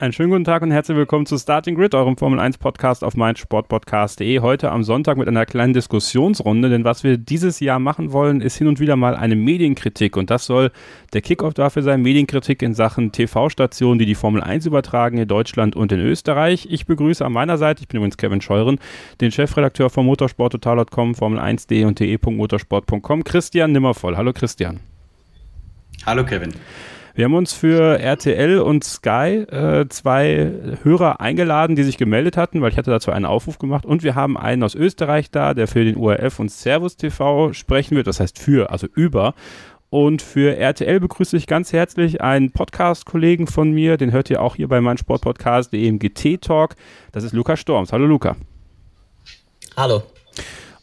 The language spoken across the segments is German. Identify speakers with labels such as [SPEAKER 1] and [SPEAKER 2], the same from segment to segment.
[SPEAKER 1] Einen schönen guten Tag und herzlich willkommen zu Starting Grid, eurem Formel 1 Podcast auf meinsportpodcast.de. Heute am Sonntag mit einer kleinen Diskussionsrunde, denn was wir dieses Jahr machen wollen, ist hin und wieder mal eine Medienkritik und das soll der Kickoff dafür sein, Medienkritik in Sachen TV-Stationen, die die Formel 1 übertragen in Deutschland und in Österreich. Ich begrüße an meiner Seite, ich bin übrigens Kevin Scheuren, den Chefredakteur von motorsporttotal.com, Formel1.de und de.motorsport.com, Christian Nimmervoll. Hallo Christian.
[SPEAKER 2] Hallo Kevin.
[SPEAKER 1] Wir haben uns für RTL und Sky äh, zwei Hörer eingeladen, die sich gemeldet hatten, weil ich hatte dazu einen Aufruf gemacht. Und wir haben einen aus Österreich da, der für den ORF und Servus TV sprechen wird. Das heißt für, also über. Und für RTL begrüße ich ganz herzlich einen Podcast-Kollegen von mir, den hört ihr auch hier bei meinem Sportpodcast, dem GT Talk. Das ist Luca Storms. Hallo Luca.
[SPEAKER 3] Hallo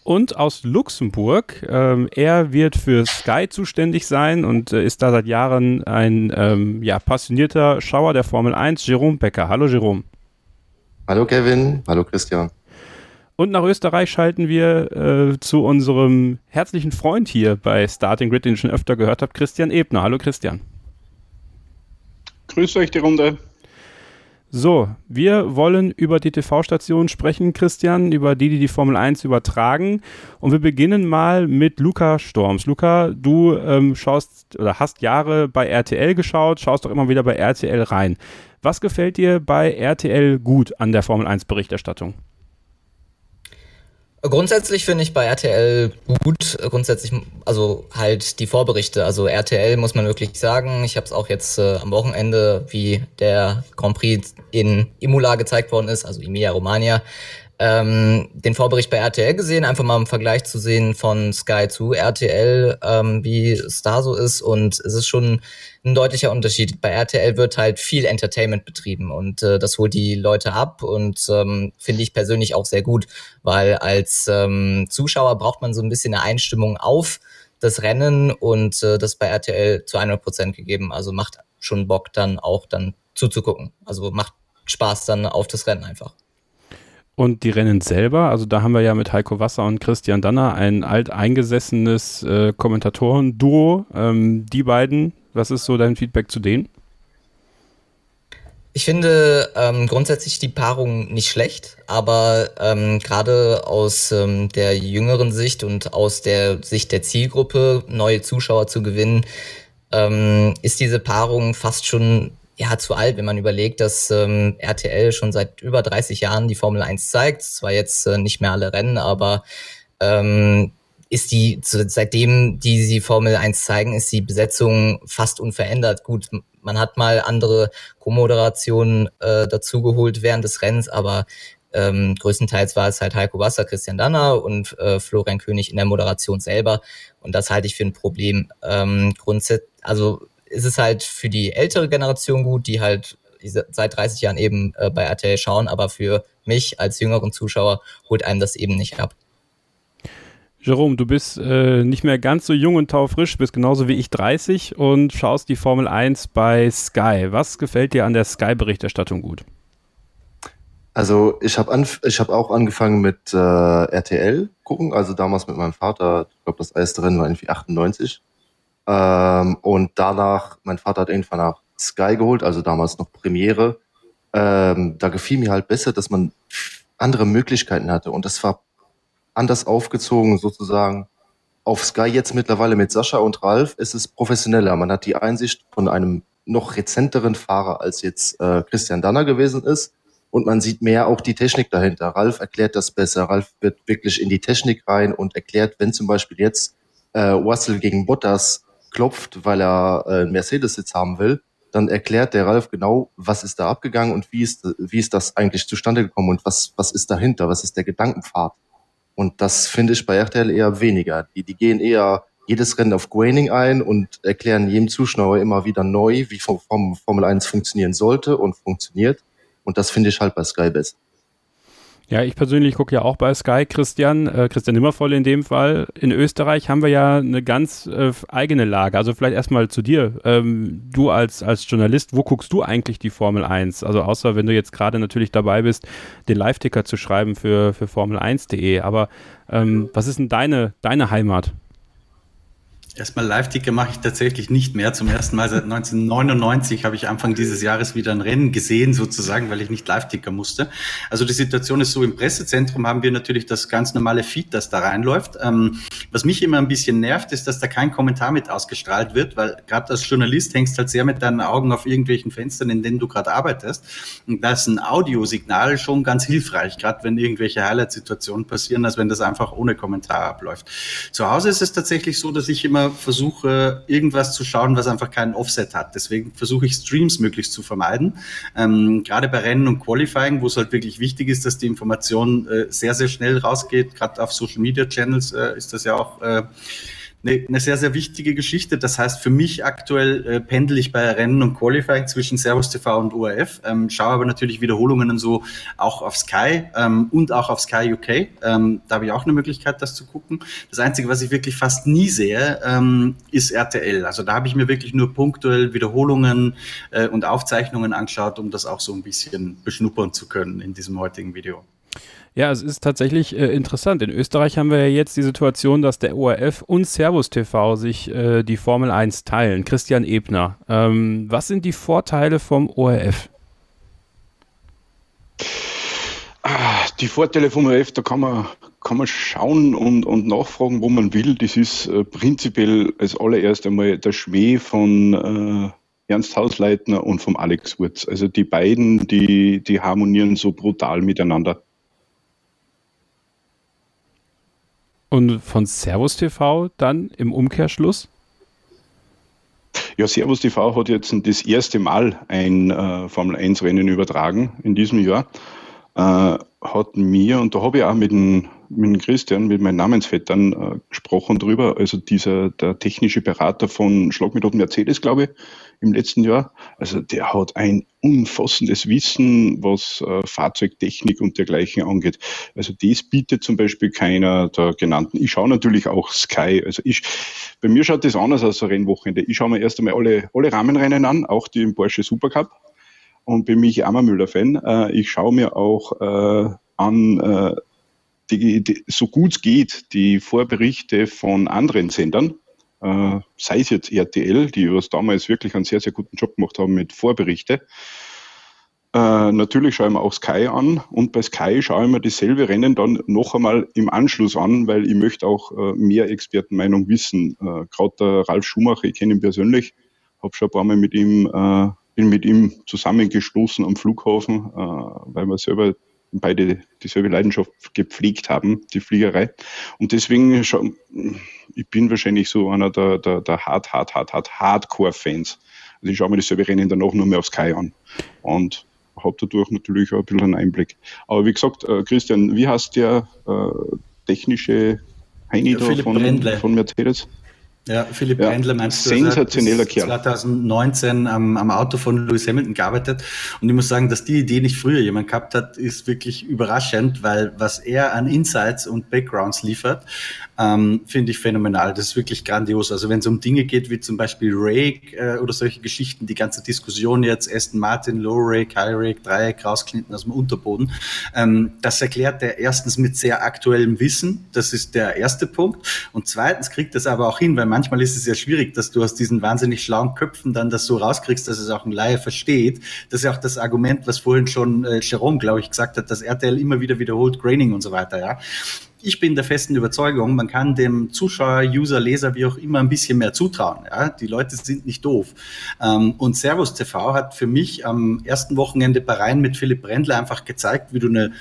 [SPEAKER 1] und aus Luxemburg. Ähm, er wird für Sky zuständig sein und äh, ist da seit Jahren ein ähm, ja, passionierter Schauer der Formel 1, Jerome Becker. Hallo Jerome.
[SPEAKER 4] Hallo Kevin, hallo Christian.
[SPEAKER 1] Und nach Österreich schalten wir äh, zu unserem herzlichen Freund hier bei Starting Grid, den ich schon öfter gehört habe, Christian Ebner. Hallo Christian.
[SPEAKER 5] Grüß euch die Runde.
[SPEAKER 1] So, wir wollen über die TV-Stationen sprechen, Christian, über die, die die Formel 1 übertragen. Und wir beginnen mal mit Luca Storms. Luca, du ähm, schaust oder hast Jahre bei RTL geschaut, schaust doch immer wieder bei RTL rein. Was gefällt dir bei RTL gut an der Formel 1-Berichterstattung?
[SPEAKER 3] Grundsätzlich finde ich bei RTL gut, grundsätzlich, also halt die Vorberichte. Also RTL muss man wirklich sagen, ich habe es auch jetzt äh, am Wochenende, wie der Grand Prix in Imola gezeigt worden ist, also Emilia Romagna, ähm, den Vorbericht bei RTL gesehen, einfach mal im Vergleich zu sehen von Sky zu RTL, ähm, wie es da so ist. Und es ist schon ein deutlicher Unterschied. Bei RTL wird halt viel Entertainment betrieben und äh, das holt die Leute ab und ähm, finde ich persönlich auch sehr gut, weil als ähm, Zuschauer braucht man so ein bisschen eine Einstimmung auf das Rennen und äh, das bei RTL zu 100 Prozent gegeben. Also macht schon Bock dann auch dann zuzugucken. Also macht Spaß dann auf das Rennen einfach.
[SPEAKER 1] Und die Rennen selber, also da haben wir ja mit Heiko Wasser und Christian Danner ein alteingesessenes äh, Kommentatoren-Duo. Ähm, die beiden, was ist so dein Feedback zu denen?
[SPEAKER 3] Ich finde ähm, grundsätzlich die Paarung nicht schlecht, aber ähm, gerade aus ähm, der jüngeren Sicht und aus der Sicht der Zielgruppe neue Zuschauer zu gewinnen, ähm, ist diese Paarung fast schon ja, zu alt, wenn man überlegt, dass ähm, RTL schon seit über 30 Jahren die Formel 1 zeigt. Zwar jetzt äh, nicht mehr alle Rennen, aber ähm, ist die, seitdem die sie Formel 1 zeigen, ist die Besetzung fast unverändert. Gut, man hat mal andere Co-Moderationen äh, dazugeholt während des Rennens, aber ähm, größtenteils war es halt Heiko Wasser, Christian Danner und äh, Florian König in der Moderation selber. Und das halte ich für ein Problem. Ähm, grundsätzlich, also ist es halt für die ältere Generation gut, die halt seit 30 Jahren eben äh, bei RTL schauen, aber für mich als jüngeren Zuschauer holt einem das eben nicht ab.
[SPEAKER 1] Jerome, du bist äh, nicht mehr ganz so jung und taufrisch, bist genauso wie ich 30 und schaust die Formel 1 bei Sky. Was gefällt dir an der Sky-Berichterstattung gut?
[SPEAKER 4] Also ich habe hab auch angefangen mit äh, RTL gucken, also damals mit meinem Vater, ich glaube das erste Rennen war irgendwie 98. Ähm, und danach, mein Vater hat irgendwann nach Sky geholt, also damals noch Premiere. Ähm, da gefiel mir halt besser, dass man andere Möglichkeiten hatte. Und das war anders aufgezogen sozusagen. Auf Sky jetzt mittlerweile mit Sascha und Ralf ist es professioneller. Man hat die Einsicht von einem noch rezenteren Fahrer, als jetzt äh, Christian Danner gewesen ist. Und man sieht mehr auch die Technik dahinter. Ralf erklärt das besser. Ralf wird wirklich in die Technik rein und erklärt, wenn zum Beispiel jetzt äh, Russell gegen Bottas klopft, weil er äh, Mercedes-Sitz haben will, dann erklärt der Ralf genau, was ist da abgegangen und wie ist, wie ist das eigentlich zustande gekommen und was, was ist dahinter, was ist der Gedankenpfad. Und das finde ich bei RTL eher weniger. Die, die gehen eher jedes Rennen auf Graining ein und erklären jedem Zuschauer immer wieder neu, wie Formel 1 funktionieren sollte und funktioniert. Und das finde ich halt bei Sky besser.
[SPEAKER 1] Ja, ich persönlich gucke ja auch bei Sky, Christian, äh, Christian Nimmervoll in dem Fall. In Österreich haben wir ja eine ganz äh, eigene Lage. Also vielleicht erstmal zu dir. Ähm, du als, als Journalist, wo guckst du eigentlich die Formel 1? Also außer wenn du jetzt gerade natürlich dabei bist, den Live-Ticker zu schreiben für, für Formel1.de. Aber ähm, was ist denn deine, deine Heimat?
[SPEAKER 2] Erstmal Live-Ticker mache ich tatsächlich nicht mehr. Zum ersten Mal seit 1999 habe ich Anfang dieses Jahres wieder ein Rennen gesehen, sozusagen, weil ich nicht Live-Ticker musste. Also die Situation ist so, im Pressezentrum haben wir natürlich das ganz normale Feed, das da reinläuft. Ähm, was mich immer ein bisschen nervt, ist, dass da kein Kommentar mit ausgestrahlt wird, weil gerade als Journalist hängst halt sehr mit deinen Augen auf irgendwelchen Fenstern, in denen du gerade arbeitest. Und da ist ein Audiosignal schon ganz hilfreich, gerade wenn irgendwelche Highlight-Situationen passieren, als wenn das einfach ohne Kommentar abläuft. Zu Hause ist es tatsächlich so, dass ich immer versuche, irgendwas zu schauen, was einfach keinen Offset hat. Deswegen versuche ich Streams möglichst zu vermeiden. Ähm, gerade bei Rennen und Qualifying, wo es halt wirklich wichtig ist, dass die Information äh, sehr, sehr schnell rausgeht. Gerade auf Social Media Channels äh, ist das ja auch äh, eine, eine sehr, sehr wichtige Geschichte. Das heißt, für mich aktuell äh, pendel ich bei Rennen und Qualifying zwischen Servus TV und ORF, ähm, schaue aber natürlich Wiederholungen und so auch auf Sky ähm, und auch auf Sky UK. Ähm, da habe ich auch eine Möglichkeit, das zu gucken. Das Einzige, was ich wirklich fast nie sehe, ähm, ist RTL. Also da habe ich mir wirklich nur punktuell Wiederholungen äh, und Aufzeichnungen angeschaut, um das auch so ein bisschen beschnuppern zu können in diesem heutigen Video.
[SPEAKER 1] Ja, es ist tatsächlich äh, interessant. In Österreich haben wir ja jetzt die Situation, dass der ORF und Servus TV sich äh, die Formel 1 teilen. Christian Ebner, ähm, was sind die Vorteile vom ORF?
[SPEAKER 5] Die Vorteile vom ORF, da kann man, kann man schauen und, und nachfragen, wo man will. Das ist äh, prinzipiell als allererst einmal der Schmäh von äh, Ernst Hausleitner und vom Alex Wurz. Also die beiden, die, die harmonieren so brutal miteinander.
[SPEAKER 1] Und von Servus TV dann im Umkehrschluss?
[SPEAKER 5] Ja, Servus TV hat jetzt das erste Mal ein äh, Formel 1 Rennen übertragen in diesem Jahr. Äh, hat mir, und da habe ich auch mit dem, mit dem Christian, mit meinen Namensvettern äh, gesprochen drüber, also dieser, der technische Berater von Schlag mit Mercedes, glaube ich, im letzten Jahr. Also der hat ein umfassendes Wissen, was äh, Fahrzeugtechnik und dergleichen angeht. Also das bietet zum Beispiel keiner der genannten. Ich schaue natürlich auch Sky. Also ich, bei mir schaut das anders aus, so Rennwochenende. Ich schaue mir erst einmal alle, alle Rahmenrennen an, auch die im Porsche Supercup. Und bin mich Ammermüller-Fan. Äh, ich schaue mir auch äh, an, äh, die, die, so gut es geht, die Vorberichte von anderen Sendern äh, sei es jetzt RTL, die was damals wirklich einen sehr, sehr guten Job gemacht haben mit Vorberichte. Äh, natürlich schaue ich mir auch Sky an und bei Sky schaue ich mir dasselbe Rennen dann noch einmal im Anschluss an, weil ich möchte auch äh, mehr Expertenmeinung wissen. Gerade der Ralf Schumacher, ich kenne ihn persönlich, habe schon ein paar Mal mit ihm, bin mit ihm zusammengestoßen am Flughafen, äh, weil wir selber beide dieselbe Leidenschaft gepflegt haben, die Fliegerei. Und deswegen, ich bin wahrscheinlich so einer der, der, der hard, hard, hard, hard, Hardcore-Fans. Also ich schaue mir dieselbe Rennen danach nur mehr auf Sky an. Und habe dadurch natürlich auch ein bisschen einen Einblick. Aber wie gesagt, äh, Christian, wie heißt der äh, technische Heini ja, da von, von Mercedes?
[SPEAKER 2] Ja, Philipp ja. Brändler meinst
[SPEAKER 5] du? Sensationeller Kerl.
[SPEAKER 2] 2019 am, am Auto von Lewis Hamilton gearbeitet. Und ich muss sagen, dass die Idee nicht früher jemand gehabt hat, ist wirklich überraschend, weil was er an Insights und Backgrounds liefert, ähm, finde ich phänomenal. Das ist wirklich grandios. Also wenn es um Dinge geht wie zum Beispiel Rake äh, oder solche Geschichten, die ganze Diskussion jetzt, Aston Martin, Low Rake, High Rake, Dreieck rausklinten aus dem Unterboden, ähm, das erklärt er erstens mit sehr aktuellem Wissen. Das ist der erste Punkt. Und zweitens kriegt das aber auch hin, weil manchmal ist es ja schwierig, dass du aus diesen wahnsinnig schlauen Köpfen dann das so rauskriegst, dass es auch ein Laie versteht. Das ist ja auch das Argument, was vorhin schon äh, Jerome, glaube ich, gesagt hat, dass RTL immer wieder wiederholt Graining und so weiter, ja ich bin der festen Überzeugung, man kann dem Zuschauer, User, Leser, wie auch immer, ein bisschen mehr zutrauen. Ja? Die Leute sind nicht doof. Ähm, und Servus TV hat für mich am ersten Wochenende bei Rhein mit Philipp Brendler einfach gezeigt, wie du eine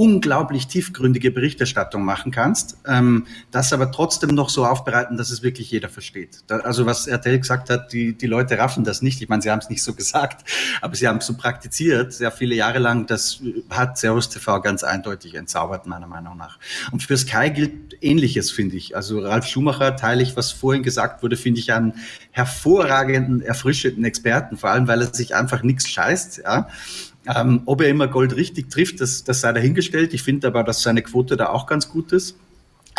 [SPEAKER 2] unglaublich tiefgründige Berichterstattung machen kannst, ähm, das aber trotzdem noch so aufbereiten, dass es wirklich jeder versteht. Da, also was RTL gesagt hat, die, die Leute raffen das nicht. Ich meine, sie haben es nicht so gesagt, aber sie haben es so praktiziert, sehr viele Jahre lang. Das hat Servus TV ganz eindeutig entzaubert, meiner Meinung nach. Und für Sky gilt Ähnliches, finde ich. Also Ralf Schumacher teile ich, was vorhin gesagt wurde, finde ich einen hervorragenden, erfrischenden Experten, vor allem weil er sich einfach nichts scheißt. Ja? Ähm, ob er immer Gold richtig trifft, das, das sei dahingestellt. Ich finde aber, dass seine Quote da auch ganz gut ist.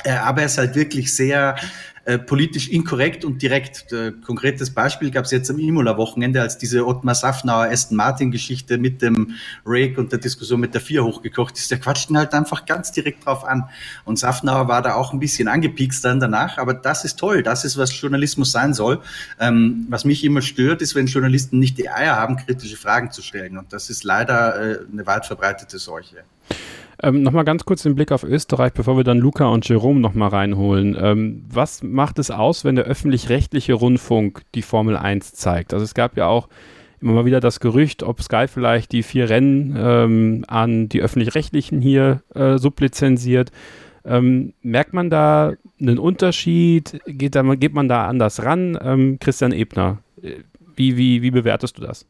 [SPEAKER 2] Äh, aber er ist halt wirklich sehr äh, politisch inkorrekt und direkt. Äh, konkretes Beispiel gab es jetzt am Imola-Wochenende, als diese Ottmar Safnauer Aston Martin-Geschichte mit dem Rake und der Diskussion mit der Vier hochgekocht ist. Der quatscht ihn halt einfach ganz direkt drauf an. Und Safnauer war da auch ein bisschen angepiekst dann danach, aber das ist toll. Das ist, was Journalismus sein soll. Ähm, was mich immer stört, ist, wenn Journalisten nicht die Eier haben, kritische Fragen zu stellen. Und das ist leider äh, eine weit verbreitete Seuche.
[SPEAKER 1] Ähm, nochmal ganz kurz den Blick auf Österreich, bevor wir dann Luca und Jerome nochmal reinholen. Ähm, was macht es aus, wenn der öffentlich-rechtliche Rundfunk die Formel 1 zeigt? Also es gab ja auch immer mal wieder das Gerücht, ob Sky vielleicht die vier Rennen ähm, an die öffentlich-rechtlichen hier äh, sublizenziert. Ähm, merkt man da einen Unterschied? Geht, da, geht man da anders ran? Ähm, Christian Ebner, äh, wie, wie, wie bewertest du das?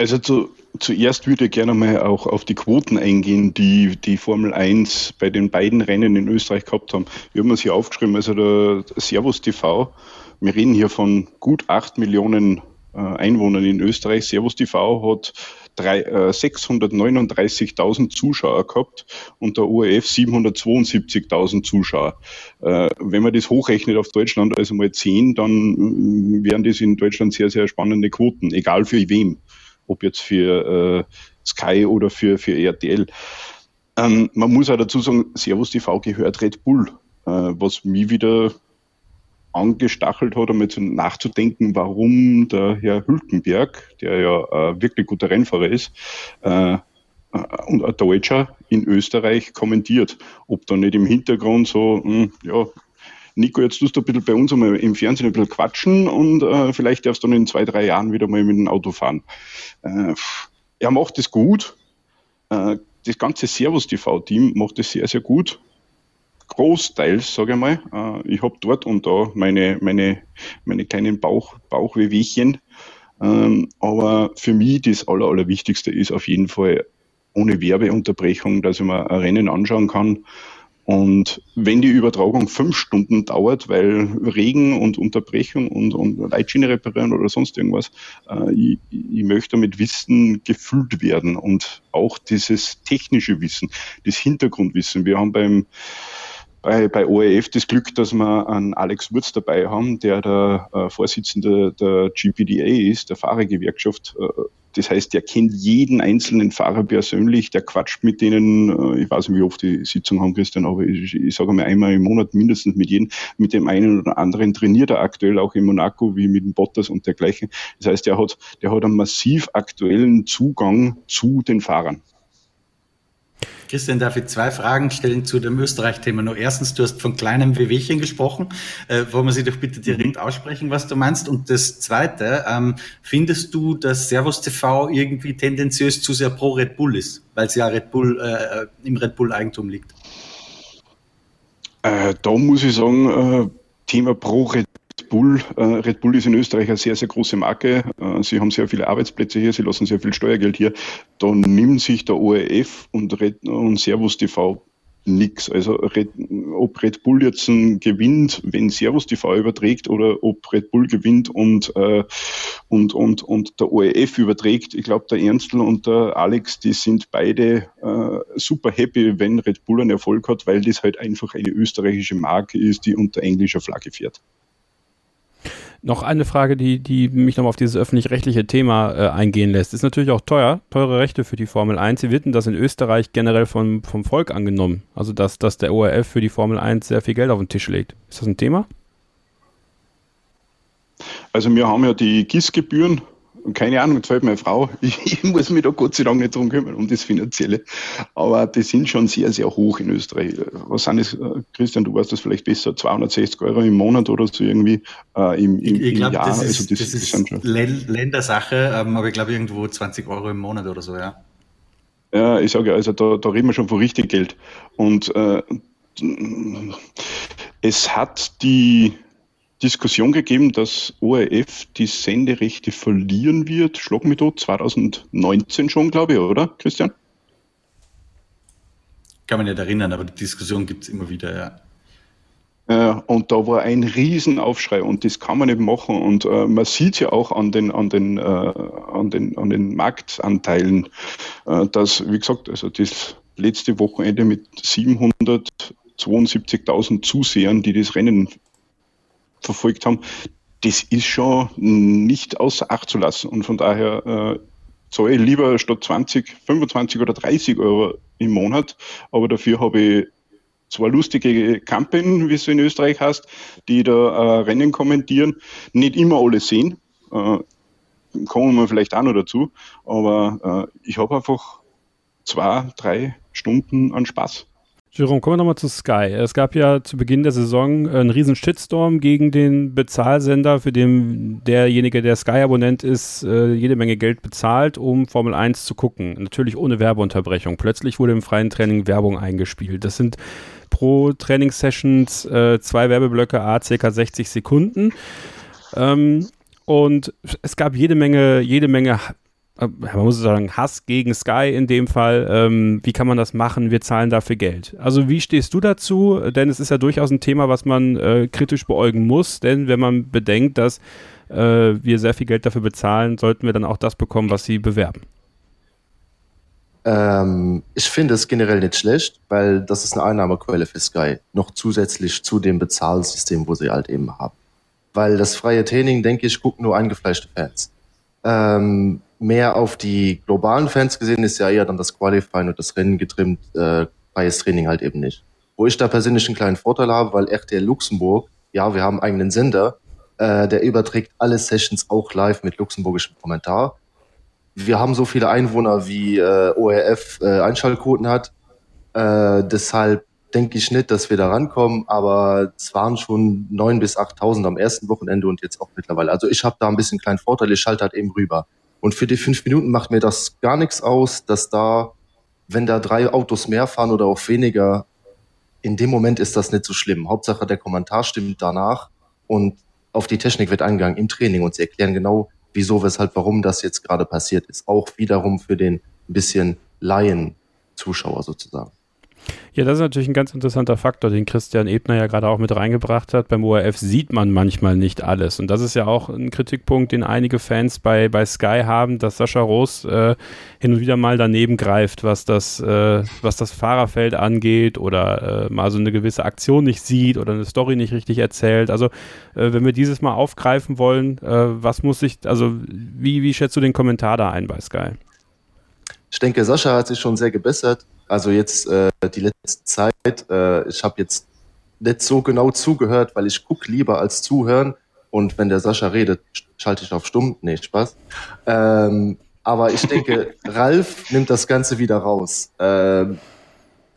[SPEAKER 5] Also zu, zuerst würde ich gerne mal auch auf die Quoten eingehen, die die Formel 1 bei den beiden Rennen in Österreich gehabt haben. Wir haben uns hier aufgeschrieben, also der Servus TV, wir reden hier von gut 8 Millionen äh, Einwohnern in Österreich. Servus TV hat äh, 639.000 Zuschauer gehabt und der ORF 772.000 Zuschauer. Äh, wenn man das hochrechnet auf Deutschland, also mal 10, dann äh, wären das in Deutschland sehr, sehr spannende Quoten, egal für wem ob jetzt für äh, Sky oder für, für RTL. Ähm, man muss auch dazu sagen, Servus TV gehört Red Bull, äh, was mich wieder angestachelt hat, um jetzt nachzudenken, warum der Herr Hülkenberg, der ja äh, wirklich guter Rennfahrer ist, äh, äh und ein Deutscher in Österreich kommentiert. Ob da nicht im Hintergrund so, mh, hm, ja, Nico, jetzt tust du ein bisschen bei uns einmal im Fernsehen ein bisschen quatschen und äh, vielleicht darfst du dann in zwei, drei Jahren wieder mal mit dem Auto fahren. Äh, er macht es gut. Äh, das ganze Servus-TV-Team macht es sehr, sehr gut. Großteils, sage ich mal. Äh, ich habe dort und da meine, meine, meine kleinen Bauch, Bauchwehwehchen. Ähm, aber für mich das Aller, Allerwichtigste ist auf jeden Fall ohne Werbeunterbrechung, dass ich mir ein Rennen anschauen kann und wenn die Übertragung fünf Stunden dauert, weil Regen und Unterbrechung und, und Leitschiene reparieren oder sonst irgendwas, äh, ich, ich möchte damit Wissen gefüllt werden und auch dieses technische Wissen, das Hintergrundwissen. Wir haben beim bei, bei ORF das Glück, dass wir einen Alex Wurz dabei haben, der der äh, Vorsitzende der GPDA ist, der Fahrergewerkschaft. Äh, das heißt, der kennt jeden einzelnen Fahrer persönlich, der quatscht mit denen, äh, ich weiß nicht, wie oft die Sitzung haben, Christian, aber ich, ich sage mal einmal im Monat mindestens mit jedem, mit dem einen oder anderen trainiert er aktuell auch in Monaco, wie mit dem Bottas und dergleichen. Das heißt, der hat, der hat einen massiv aktuellen Zugang zu den Fahrern.
[SPEAKER 2] Christian, darf ich zwei Fragen stellen zu dem Österreich-Thema? Nur erstens, du hast von kleinem Wehwehchen gesprochen. Äh, wollen wir sie doch bitte direkt aussprechen, was du meinst? Und das Zweite, ähm, findest du, dass Servus TV irgendwie tendenziös zu sehr pro Red Bull ist, weil es ja Red Bull, äh, im Red Bull-Eigentum liegt?
[SPEAKER 5] Äh, da muss ich sagen, äh, Thema pro Red Bull, äh, Red Bull ist in Österreich eine sehr, sehr große Marke. Äh, sie haben sehr viele Arbeitsplätze hier, sie lassen sehr viel Steuergeld hier. Da nimmt sich der ORF und, Red, und Servus TV nichts. Also Red, ob Red Bull jetzt gewinnt, wenn Servus TV überträgt, oder ob Red Bull gewinnt und, äh, und, und, und der ORF überträgt. Ich glaube, der Ernstl und der Alex, die sind beide äh, super happy, wenn Red Bull einen Erfolg hat, weil das halt einfach eine österreichische Marke ist, die unter englischer Flagge fährt.
[SPEAKER 1] Noch eine Frage, die, die mich nochmal auf dieses öffentlich-rechtliche Thema äh, eingehen lässt. Ist natürlich auch teuer, teure Rechte für die Formel 1. Wie wird denn das in Österreich generell vom, vom Volk angenommen? Also, dass, dass der ORF für die Formel 1 sehr viel Geld auf den Tisch legt. Ist das ein Thema?
[SPEAKER 5] Also, wir haben ja die GIS-Gebühren keine Ahnung, fällt meine Frau. Ich, ich, muss mich da Gott sei Dank nicht drum kümmern, um das Finanzielle. Aber die sind schon sehr, sehr hoch in Österreich. Was sind das, äh, Christian, du weißt das vielleicht besser, 260 Euro im Monat oder so irgendwie äh, im, im,
[SPEAKER 2] ich glaub, im Jahr. Das ist, also das, das ist schon Ländersache, ähm, aber ich glaube irgendwo 20 Euro im Monat oder so, ja.
[SPEAKER 5] Ja, ich sage, also da, da reden wir schon von richtig Geld. Und äh, es hat die Diskussion gegeben, dass ORF die Senderechte verlieren wird. Schlag mich dort 2019 schon, glaube ich, oder, Christian?
[SPEAKER 2] Kann man nicht erinnern, aber die Diskussion gibt es immer wieder, ja.
[SPEAKER 5] Äh, und da war ein Riesenaufschrei und das kann man nicht machen. Und äh, man sieht ja auch an den, an den, äh, an den, an den Marktanteilen, äh, dass, wie gesagt, also das letzte Wochenende mit 772.000 Zusehern, die das Rennen verfolgt haben, das ist schon nicht außer Acht zu lassen. Und von daher äh, zahle ich lieber statt 20, 25 oder 30 Euro im Monat, aber dafür habe ich zwei lustige Kampen, wie es in Österreich heißt, die da äh, Rennen kommentieren, nicht immer alle sehen. Äh, kommen wir vielleicht auch noch dazu, aber äh, ich habe einfach zwei, drei Stunden an Spaß.
[SPEAKER 1] Jerome, kommen wir nochmal zu Sky. Es gab ja zu Beginn der Saison einen riesen Shitstorm gegen den Bezahlsender, für den derjenige, der Sky-Abonnent ist, äh, jede Menge Geld bezahlt, um Formel 1 zu gucken. Natürlich ohne Werbeunterbrechung. Plötzlich wurde im freien Training Werbung eingespielt. Das sind pro Trainingssessions äh, zwei Werbeblöcke, a ca. 60 Sekunden. Ähm, und es gab jede Menge, jede Menge äh, man muss sagen, Hass gegen Sky in dem Fall. Ähm, wie kann man das machen? Wir zahlen dafür Geld. Also wie stehst du dazu? Denn es ist ja durchaus ein Thema, was man äh, kritisch beäugen muss. Denn wenn man bedenkt, dass äh, wir sehr viel Geld dafür bezahlen, sollten wir dann auch das bekommen, was sie bewerben.
[SPEAKER 4] Ähm, ich finde es generell nicht schlecht, weil das ist eine Einnahmequelle für Sky. Noch zusätzlich zu dem Bezahlsystem, wo sie halt eben haben. Weil das freie Training, denke ich, gucken nur eingefleischte Fans. Ähm, mehr auf die globalen Fans gesehen ist ja eher dann das Qualifying und das Rennen getrimmt, äh, freies Training halt eben nicht. Wo ich da persönlich einen kleinen Vorteil habe, weil RTL Luxemburg, ja, wir haben einen eigenen Sender, äh, der überträgt alle Sessions auch live mit luxemburgischem Kommentar. Wir haben so viele Einwohner, wie äh, ORF äh, Einschaltquoten hat. Äh, deshalb denke ich nicht, dass wir da rankommen, aber es waren schon neun bis 8.000 am ersten Wochenende und jetzt auch mittlerweile. Also ich habe da ein bisschen kleinen Vorteil, ich schalte halt eben rüber. Und für die fünf Minuten macht mir das gar nichts aus, dass da, wenn da drei Autos mehr fahren oder auch weniger, in dem Moment ist das nicht so schlimm. Hauptsache der Kommentar stimmt danach und auf die Technik wird eingegangen im Training und sie erklären genau, wieso, weshalb, warum das jetzt gerade passiert ist. Auch wiederum für den ein bisschen Laien-Zuschauer sozusagen.
[SPEAKER 1] Ja, das ist natürlich ein ganz interessanter Faktor, den Christian Ebner ja gerade auch mit reingebracht hat. Beim ORF sieht man manchmal nicht alles. Und das ist ja auch ein Kritikpunkt, den einige Fans bei, bei Sky haben, dass Sascha Roos äh, hin und wieder mal daneben greift, was das, äh, was das Fahrerfeld angeht oder äh, mal so eine gewisse Aktion nicht sieht oder eine Story nicht richtig erzählt. Also, äh, wenn wir dieses mal aufgreifen wollen, äh, was muss ich, also, wie, wie schätzt du den Kommentar da ein bei Sky?
[SPEAKER 4] Ich denke, Sascha hat sich schon sehr gebessert. Also jetzt äh, die letzte Zeit, äh, ich habe jetzt nicht so genau zugehört, weil ich gucke lieber als zuhören. Und wenn der Sascha redet, schalte ich auf stumm. Nee, Spaß. Ähm, aber ich denke, Ralf nimmt das Ganze wieder raus. Ähm,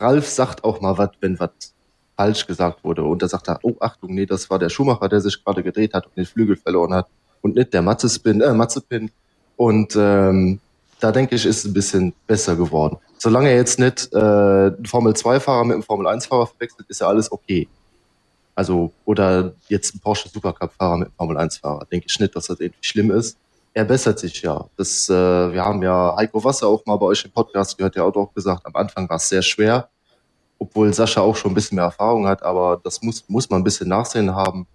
[SPEAKER 4] Ralf sagt auch mal was, wenn was falsch gesagt wurde. Und da sagt er, oh, Achtung, nee, das war der Schumacher, der sich gerade gedreht hat und den Flügel verloren hat. Und nicht der Matzespin, äh, Matzepin. Und ähm, da denke ich, ist es ein bisschen besser geworden. Solange er jetzt nicht äh, einen Formel-2-Fahrer mit einem Formel-1-Fahrer verwechselt, ist ja alles okay. Also, oder jetzt ein Porsche Supercup-Fahrer mit einem Formel-1-Fahrer. Denke ich nicht, dass das irgendwie schlimm ist. Er bessert sich ja. Das, äh, wir haben ja Heiko Wasser auch mal bei euch im Podcast gehört, der hat auch gesagt, am Anfang war es sehr schwer, obwohl Sascha auch schon ein bisschen mehr Erfahrung hat, aber das muss, muss man ein bisschen Nachsehen haben.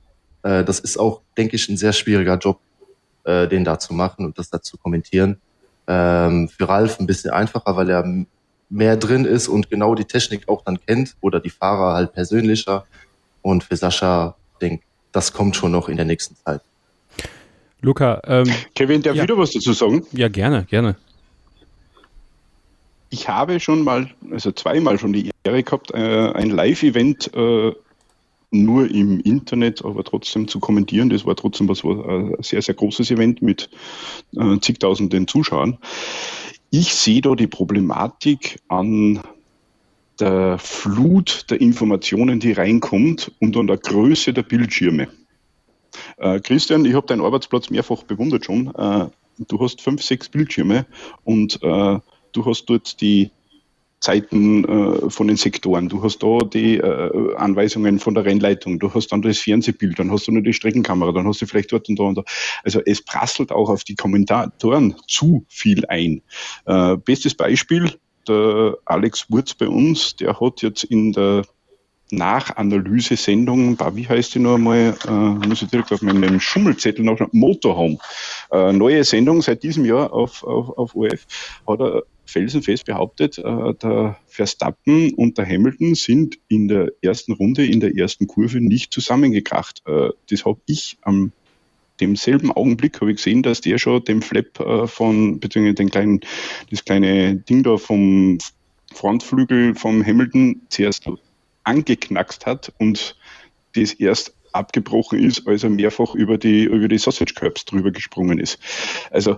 [SPEAKER 4] Äh, das ist auch, denke ich, ein sehr schwieriger Job, äh, den da zu machen und das da zu kommentieren. Ähm, für Ralf ein bisschen einfacher, weil er mehr drin ist und genau die Technik auch dann kennt oder die Fahrer halt persönlicher. Und für Sascha, denke das kommt schon noch in der nächsten Zeit.
[SPEAKER 1] Luca, ähm,
[SPEAKER 5] Kevin, darf ja. wieder was dazu sagen?
[SPEAKER 1] Ja, gerne, gerne.
[SPEAKER 5] Ich habe schon mal, also zweimal schon die Ehre gehabt, äh, ein Live-Event äh, nur im Internet, aber trotzdem zu kommentieren. Das war trotzdem was, war ein sehr, sehr großes Event mit äh, zigtausenden Zuschauern. Ich sehe da die Problematik an der Flut der Informationen, die reinkommt und an der Größe der Bildschirme. Äh, Christian, ich habe deinen Arbeitsplatz mehrfach bewundert schon. Äh, du hast fünf, sechs Bildschirme und äh, du hast dort die Zeiten äh, von den Sektoren. Du hast da die äh, Anweisungen von der Rennleitung, du hast dann das Fernsehbild, dann hast du nur die Streckenkamera, dann hast du vielleicht dort und da und da. Also es prasselt auch auf die Kommentatoren zu viel ein. Äh, bestes Beispiel, der Alex Wurz bei uns, der hat jetzt in der Nachanalyse-Sendung, wie heißt die noch einmal, äh, muss ich direkt auf meinem Schummelzettel noch, Motorhome. Äh, neue Sendung seit diesem Jahr auf, auf, auf OF, hat er felsenfest behauptet, äh, der Verstappen und der Hamilton sind in der ersten Runde, in der ersten Kurve nicht zusammengekracht. Äh, das habe ich am demselben Augenblick habe ich gesehen, dass der schon dem Flap äh, von, beziehungsweise den kleinen, das kleine Ding da vom Frontflügel vom Hamilton zuerst angeknackst hat und das erst abgebrochen ist, als er mehrfach über die, über die Sausage Curbs drüber gesprungen ist. Also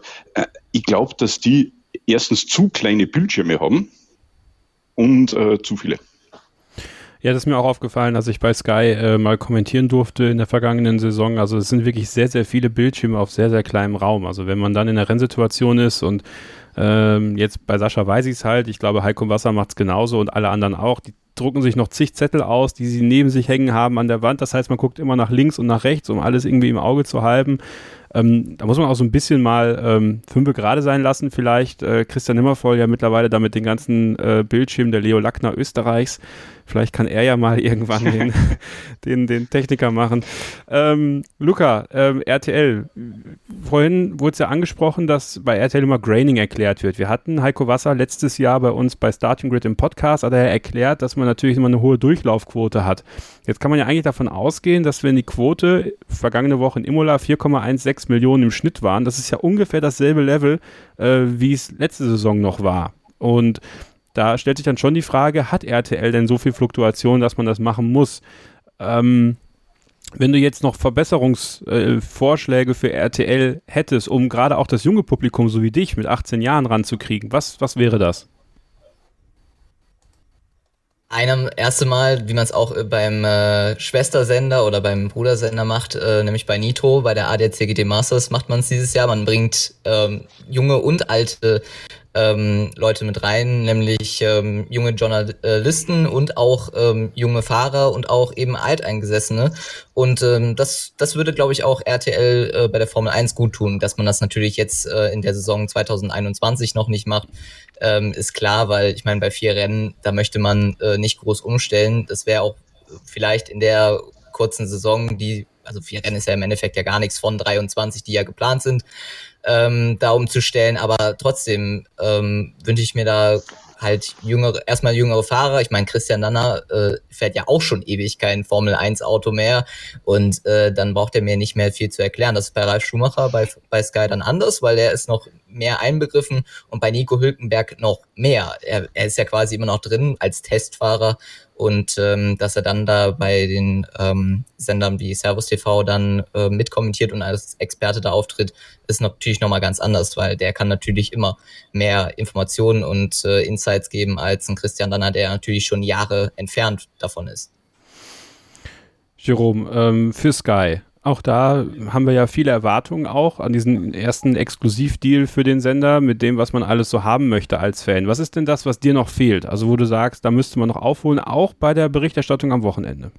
[SPEAKER 5] ich glaube, dass die erstens zu kleine Bildschirme haben und äh, zu viele.
[SPEAKER 1] Ja, das ist mir auch aufgefallen, als ich bei Sky äh, mal kommentieren durfte in der vergangenen Saison. Also es sind wirklich sehr, sehr viele Bildschirme auf sehr, sehr kleinem Raum. Also wenn man dann in der Rennsituation ist und ähm, jetzt bei Sascha weiß ich es halt, ich glaube Heiko Wasser macht es genauso und alle anderen auch, die drucken sich noch zig Zettel aus, die sie neben sich hängen haben an der Wand. Das heißt, man guckt immer nach links und nach rechts, um alles irgendwie im Auge zu halten. Ähm, da muss man auch so ein bisschen mal ähm, Fünfe gerade sein lassen, vielleicht. Äh, Christian Nimmervoll ja mittlerweile damit den ganzen äh, Bildschirm der Leo Lackner Österreichs Vielleicht kann er ja mal irgendwann den, den, den Techniker machen. Ähm, Luca, ähm, RTL. Vorhin wurde es ja angesprochen, dass bei RTL immer Graining erklärt wird. Wir hatten Heiko Wasser letztes Jahr bei uns bei Starting Grid im Podcast, hat er erklärt, dass man natürlich immer eine hohe Durchlaufquote hat. Jetzt kann man ja eigentlich davon ausgehen, dass wenn die Quote vergangene Woche in Imola 4,16 Millionen im Schnitt waren, das ist ja ungefähr dasselbe Level, äh, wie es letzte Saison noch war. Und da stellt sich dann schon die Frage, hat RTL denn so viel Fluktuation, dass man das machen muss? Ähm, wenn du jetzt noch Verbesserungsvorschläge äh, für RTL hättest, um gerade auch das junge Publikum so wie dich mit 18 Jahren ranzukriegen, was, was wäre das?
[SPEAKER 3] Einem erste Mal, wie man es auch äh, beim äh, Schwestersender oder beim Brudersender macht, äh, nämlich bei Nitro, bei der ADCGD Masters macht man es dieses Jahr. Man bringt ähm, junge und alte ähm, Leute mit rein, nämlich ähm, junge Journalisten und auch ähm, junge Fahrer und auch eben Alteingesessene. Und ähm, das, das würde, glaube ich, auch RTL äh, bei der Formel 1 gut tun. Dass man das natürlich jetzt äh, in der Saison 2021 noch nicht macht, ähm, ist klar, weil ich meine, bei vier Rennen, da möchte man äh, nicht groß umstellen. Das wäre auch vielleicht in der kurzen Saison, die, also vier Rennen ist ja im Endeffekt ja gar nichts von 23, die ja geplant sind ähm, da umzustellen. Aber trotzdem ähm, wünsche ich mir da halt jüngere, erstmal jüngere Fahrer. Ich meine, Christian Danner äh, fährt ja auch schon ewig kein Formel 1 Auto mehr und äh, dann braucht er mir nicht mehr viel zu erklären. Das ist bei Ralf Schumacher bei, bei Sky dann anders, weil er ist noch mehr einbegriffen und bei Nico Hülkenberg noch mehr. Er, er ist ja quasi immer noch drin als Testfahrer und ähm, dass er dann da bei den ähm, Sendern wie Servus TV dann äh, mitkommentiert und als Experte da auftritt, ist natürlich nochmal ganz anders, weil der kann natürlich immer mehr Informationen und äh, Insights geben als ein Christian Danner, der natürlich schon Jahre entfernt davon ist.
[SPEAKER 1] Jerome, ähm, für Sky, auch da haben wir ja viele Erwartungen auch an diesen ersten Exklusivdeal für den Sender mit dem, was man alles so haben möchte als Fan. Was ist denn das, was dir noch fehlt? Also wo du sagst, da müsste man noch aufholen, auch bei der Berichterstattung am Wochenende.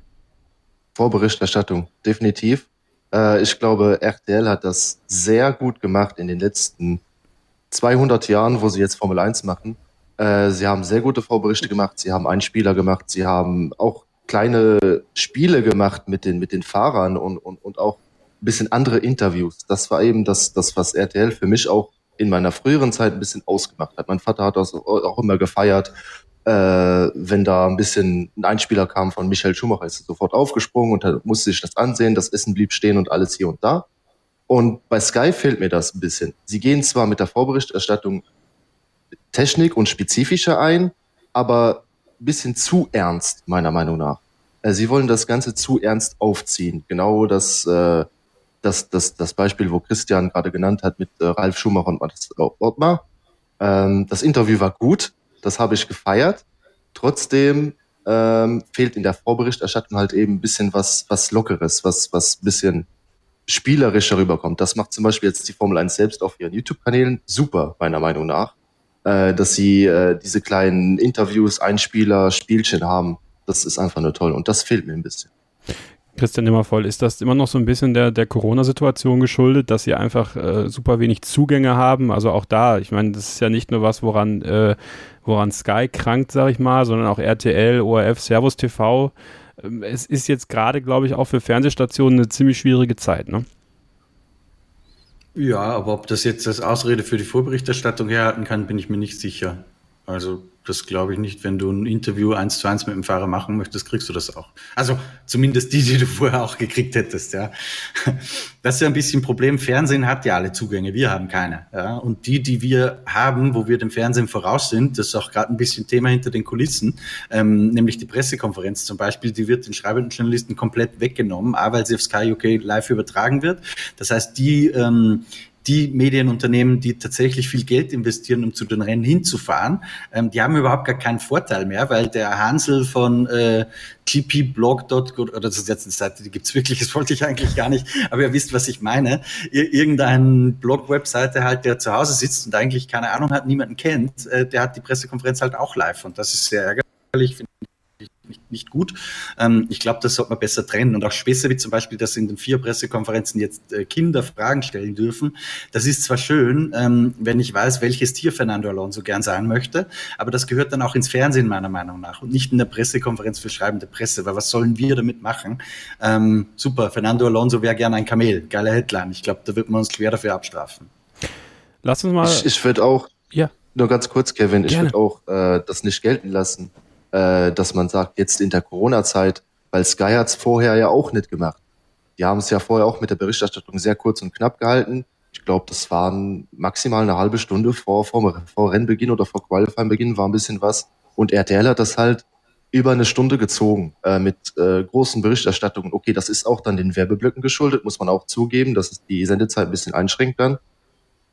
[SPEAKER 4] Vorberichterstattung, definitiv. Äh, ich glaube, RTL hat das sehr gut gemacht in den letzten 200 Jahren, wo sie jetzt Formel 1 machen. Äh, sie haben sehr gute Vorberichte gemacht, sie haben einen Spieler gemacht, sie haben auch kleine Spiele gemacht mit den, mit den Fahrern und, und, und auch ein bisschen andere Interviews. Das war eben das, das, was RTL für mich auch in meiner früheren Zeit ein bisschen ausgemacht hat. Mein Vater hat das auch immer gefeiert. Äh, wenn da ein bisschen ein Einspieler kam von Michael Schumacher, ist er sofort aufgesprungen und musste sich das ansehen. Das Essen blieb stehen und alles hier und da. Und bei Sky fehlt mir das ein bisschen. Sie gehen zwar mit der Vorberichterstattung Technik und spezifischer ein, aber bisschen zu ernst, meiner Meinung nach. Äh, sie wollen das Ganze zu ernst aufziehen. Genau das, äh, das, das, das Beispiel, wo Christian gerade genannt hat mit äh, Ralf Schumacher und Ottmar. Ähm, das Interview war gut, das habe ich gefeiert. Trotzdem ähm, fehlt in der Vorberichterstattung halt eben ein bisschen was, was Lockeres, was, was bisschen spielerischer rüberkommt. Das macht zum Beispiel jetzt die Formel 1 selbst auf ihren YouTube-Kanälen super, meiner Meinung nach. Äh, dass sie äh, diese kleinen Interviews, Einspieler, Spielchen haben, das ist einfach nur toll und das fehlt mir ein bisschen.
[SPEAKER 1] Christian Nimmervoll, ist das immer noch so ein bisschen der, der Corona-Situation geschuldet, dass sie einfach äh, super wenig Zugänge haben? Also auch da, ich meine, das ist ja nicht nur was, woran, äh, woran Sky krankt, sag ich mal, sondern auch RTL, ORF, Servus TV. ähm, es ist jetzt gerade, glaube ich, auch für Fernsehstationen eine ziemlich schwierige Zeit, ne?
[SPEAKER 2] Ja, aber ob das jetzt als Ausrede für die Vorberichterstattung herhalten kann, bin ich mir nicht sicher. Also das glaube ich nicht. Wenn du ein Interview eins zu eins mit dem Fahrer machen möchtest, kriegst du das auch. Also zumindest die, die du vorher auch gekriegt hättest, ja. Das ist ja ein bisschen ein Problem. Fernsehen hat ja alle Zugänge, wir haben keine. Ja. Und die, die wir haben, wo wir dem Fernsehen voraus sind, das ist auch gerade ein bisschen Thema hinter den Kulissen, ähm, nämlich die Pressekonferenz zum Beispiel, die wird den schreibenden Journalisten komplett weggenommen, A, weil sie auf Sky UK live übertragen wird. Das heißt, die ähm, die Medienunternehmen, die tatsächlich viel Geld investieren, um zu den Rennen hinzufahren, ähm, die haben überhaupt gar keinen Vorteil mehr, weil der Hansel von äh, gpblog.com, oder das ist jetzt eine Seite, die gibt's wirklich, das wollte ich eigentlich gar nicht, aber ihr wisst, was ich meine. Ir irgendein Blog-Webseite halt, der zu Hause sitzt und eigentlich keine Ahnung hat, niemanden kennt, äh, der hat die Pressekonferenz halt auch live und das ist sehr ärgerlich, finde nicht, nicht gut. Ähm, ich glaube, das sollte man besser trennen. Und auch Späße wie zum Beispiel, dass in den vier Pressekonferenzen jetzt äh, Kinder Fragen stellen dürfen. Das ist zwar schön, ähm, wenn ich weiß, welches Tier Fernando Alonso gern sein möchte, aber das gehört dann auch ins Fernsehen meiner Meinung nach und nicht in der Pressekonferenz für schreibende Presse, weil was sollen wir damit machen? Ähm, super, Fernando Alonso wäre gern ein Kamel, geile Headline. Ich glaube, da wird man uns schwer dafür abstrafen.
[SPEAKER 1] Lass uns mal.
[SPEAKER 4] Ich, ich würde auch,
[SPEAKER 1] ja.
[SPEAKER 4] nur ganz kurz, Kevin, ich würde auch äh, das nicht gelten lassen äh, dass man sagt, jetzt in der Corona-Zeit, weil Sky hat's vorher ja auch nicht gemacht. Die haben es ja vorher auch mit der Berichterstattung sehr kurz und knapp gehalten. Ich glaube, das waren maximal eine halbe Stunde vor, vor, vor Rennbeginn oder vor Qualifying-Beginn war ein bisschen was. Und RTL hat das halt über eine Stunde gezogen äh, mit äh, großen Berichterstattungen. Okay, das ist auch dann den Werbeblöcken geschuldet, muss man auch zugeben, dass es die Sendezeit ein bisschen einschränkt dann.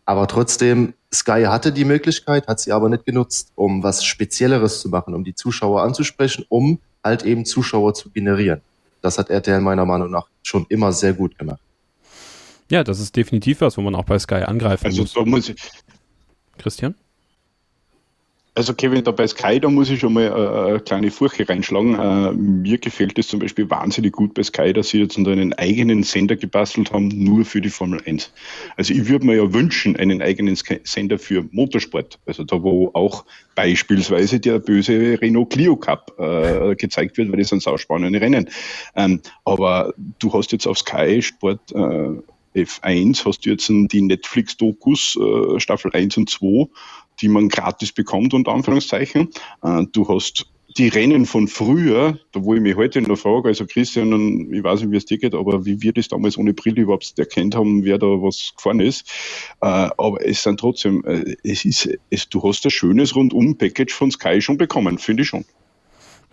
[SPEAKER 4] Aber trotzdem, Sky hatte die Möglichkeit, hat sie aber nicht genutzt, um was Spezielleres zu machen, um die Zuschauer anzusprechen, um halt eben Zuschauer zu generieren. Das hat RTL meiner Meinung nach schon immer sehr gut gemacht.
[SPEAKER 1] Ja, das ist definitiv was, wo man auch bei Sky angreifen
[SPEAKER 5] also,
[SPEAKER 1] muss.
[SPEAKER 5] Da muss ich,
[SPEAKER 1] Christian?
[SPEAKER 5] Also Kevin, da bei Sky, da muss ich schon mal äh, eine kleine Furche reinschlagen. Äh, mir gefällt es zum Beispiel wahnsinnig gut bei Sky, dass sie jetzt einen eigenen Sender gebastelt haben, nur für die Formel 1. Also ich würde mir ja wünschen, einen eigenen Sender für Motorsport. Also da, wo auch beispielsweise der böse Renault Clio Cup äh, gezeigt wird, weil das sind sauspannende Rennen. Ähm, aber du hast jetzt auf Sky Sport äh, F1 hast du jetzt die Netflix-Dokus, äh, Staffel 1 und 2, die man gratis bekommt, unter Anführungszeichen. Äh, du hast die Rennen von früher, da wo ich mich heute noch frage, also Christian, ich weiß nicht, wie es dir geht, aber wie wir das damals ohne Brille überhaupt erkannt haben, wer da was gefahren ist. Äh, aber es sind trotzdem, äh, es ist, es, du hast ein schönes Rundum-Package von Sky schon bekommen, finde ich schon.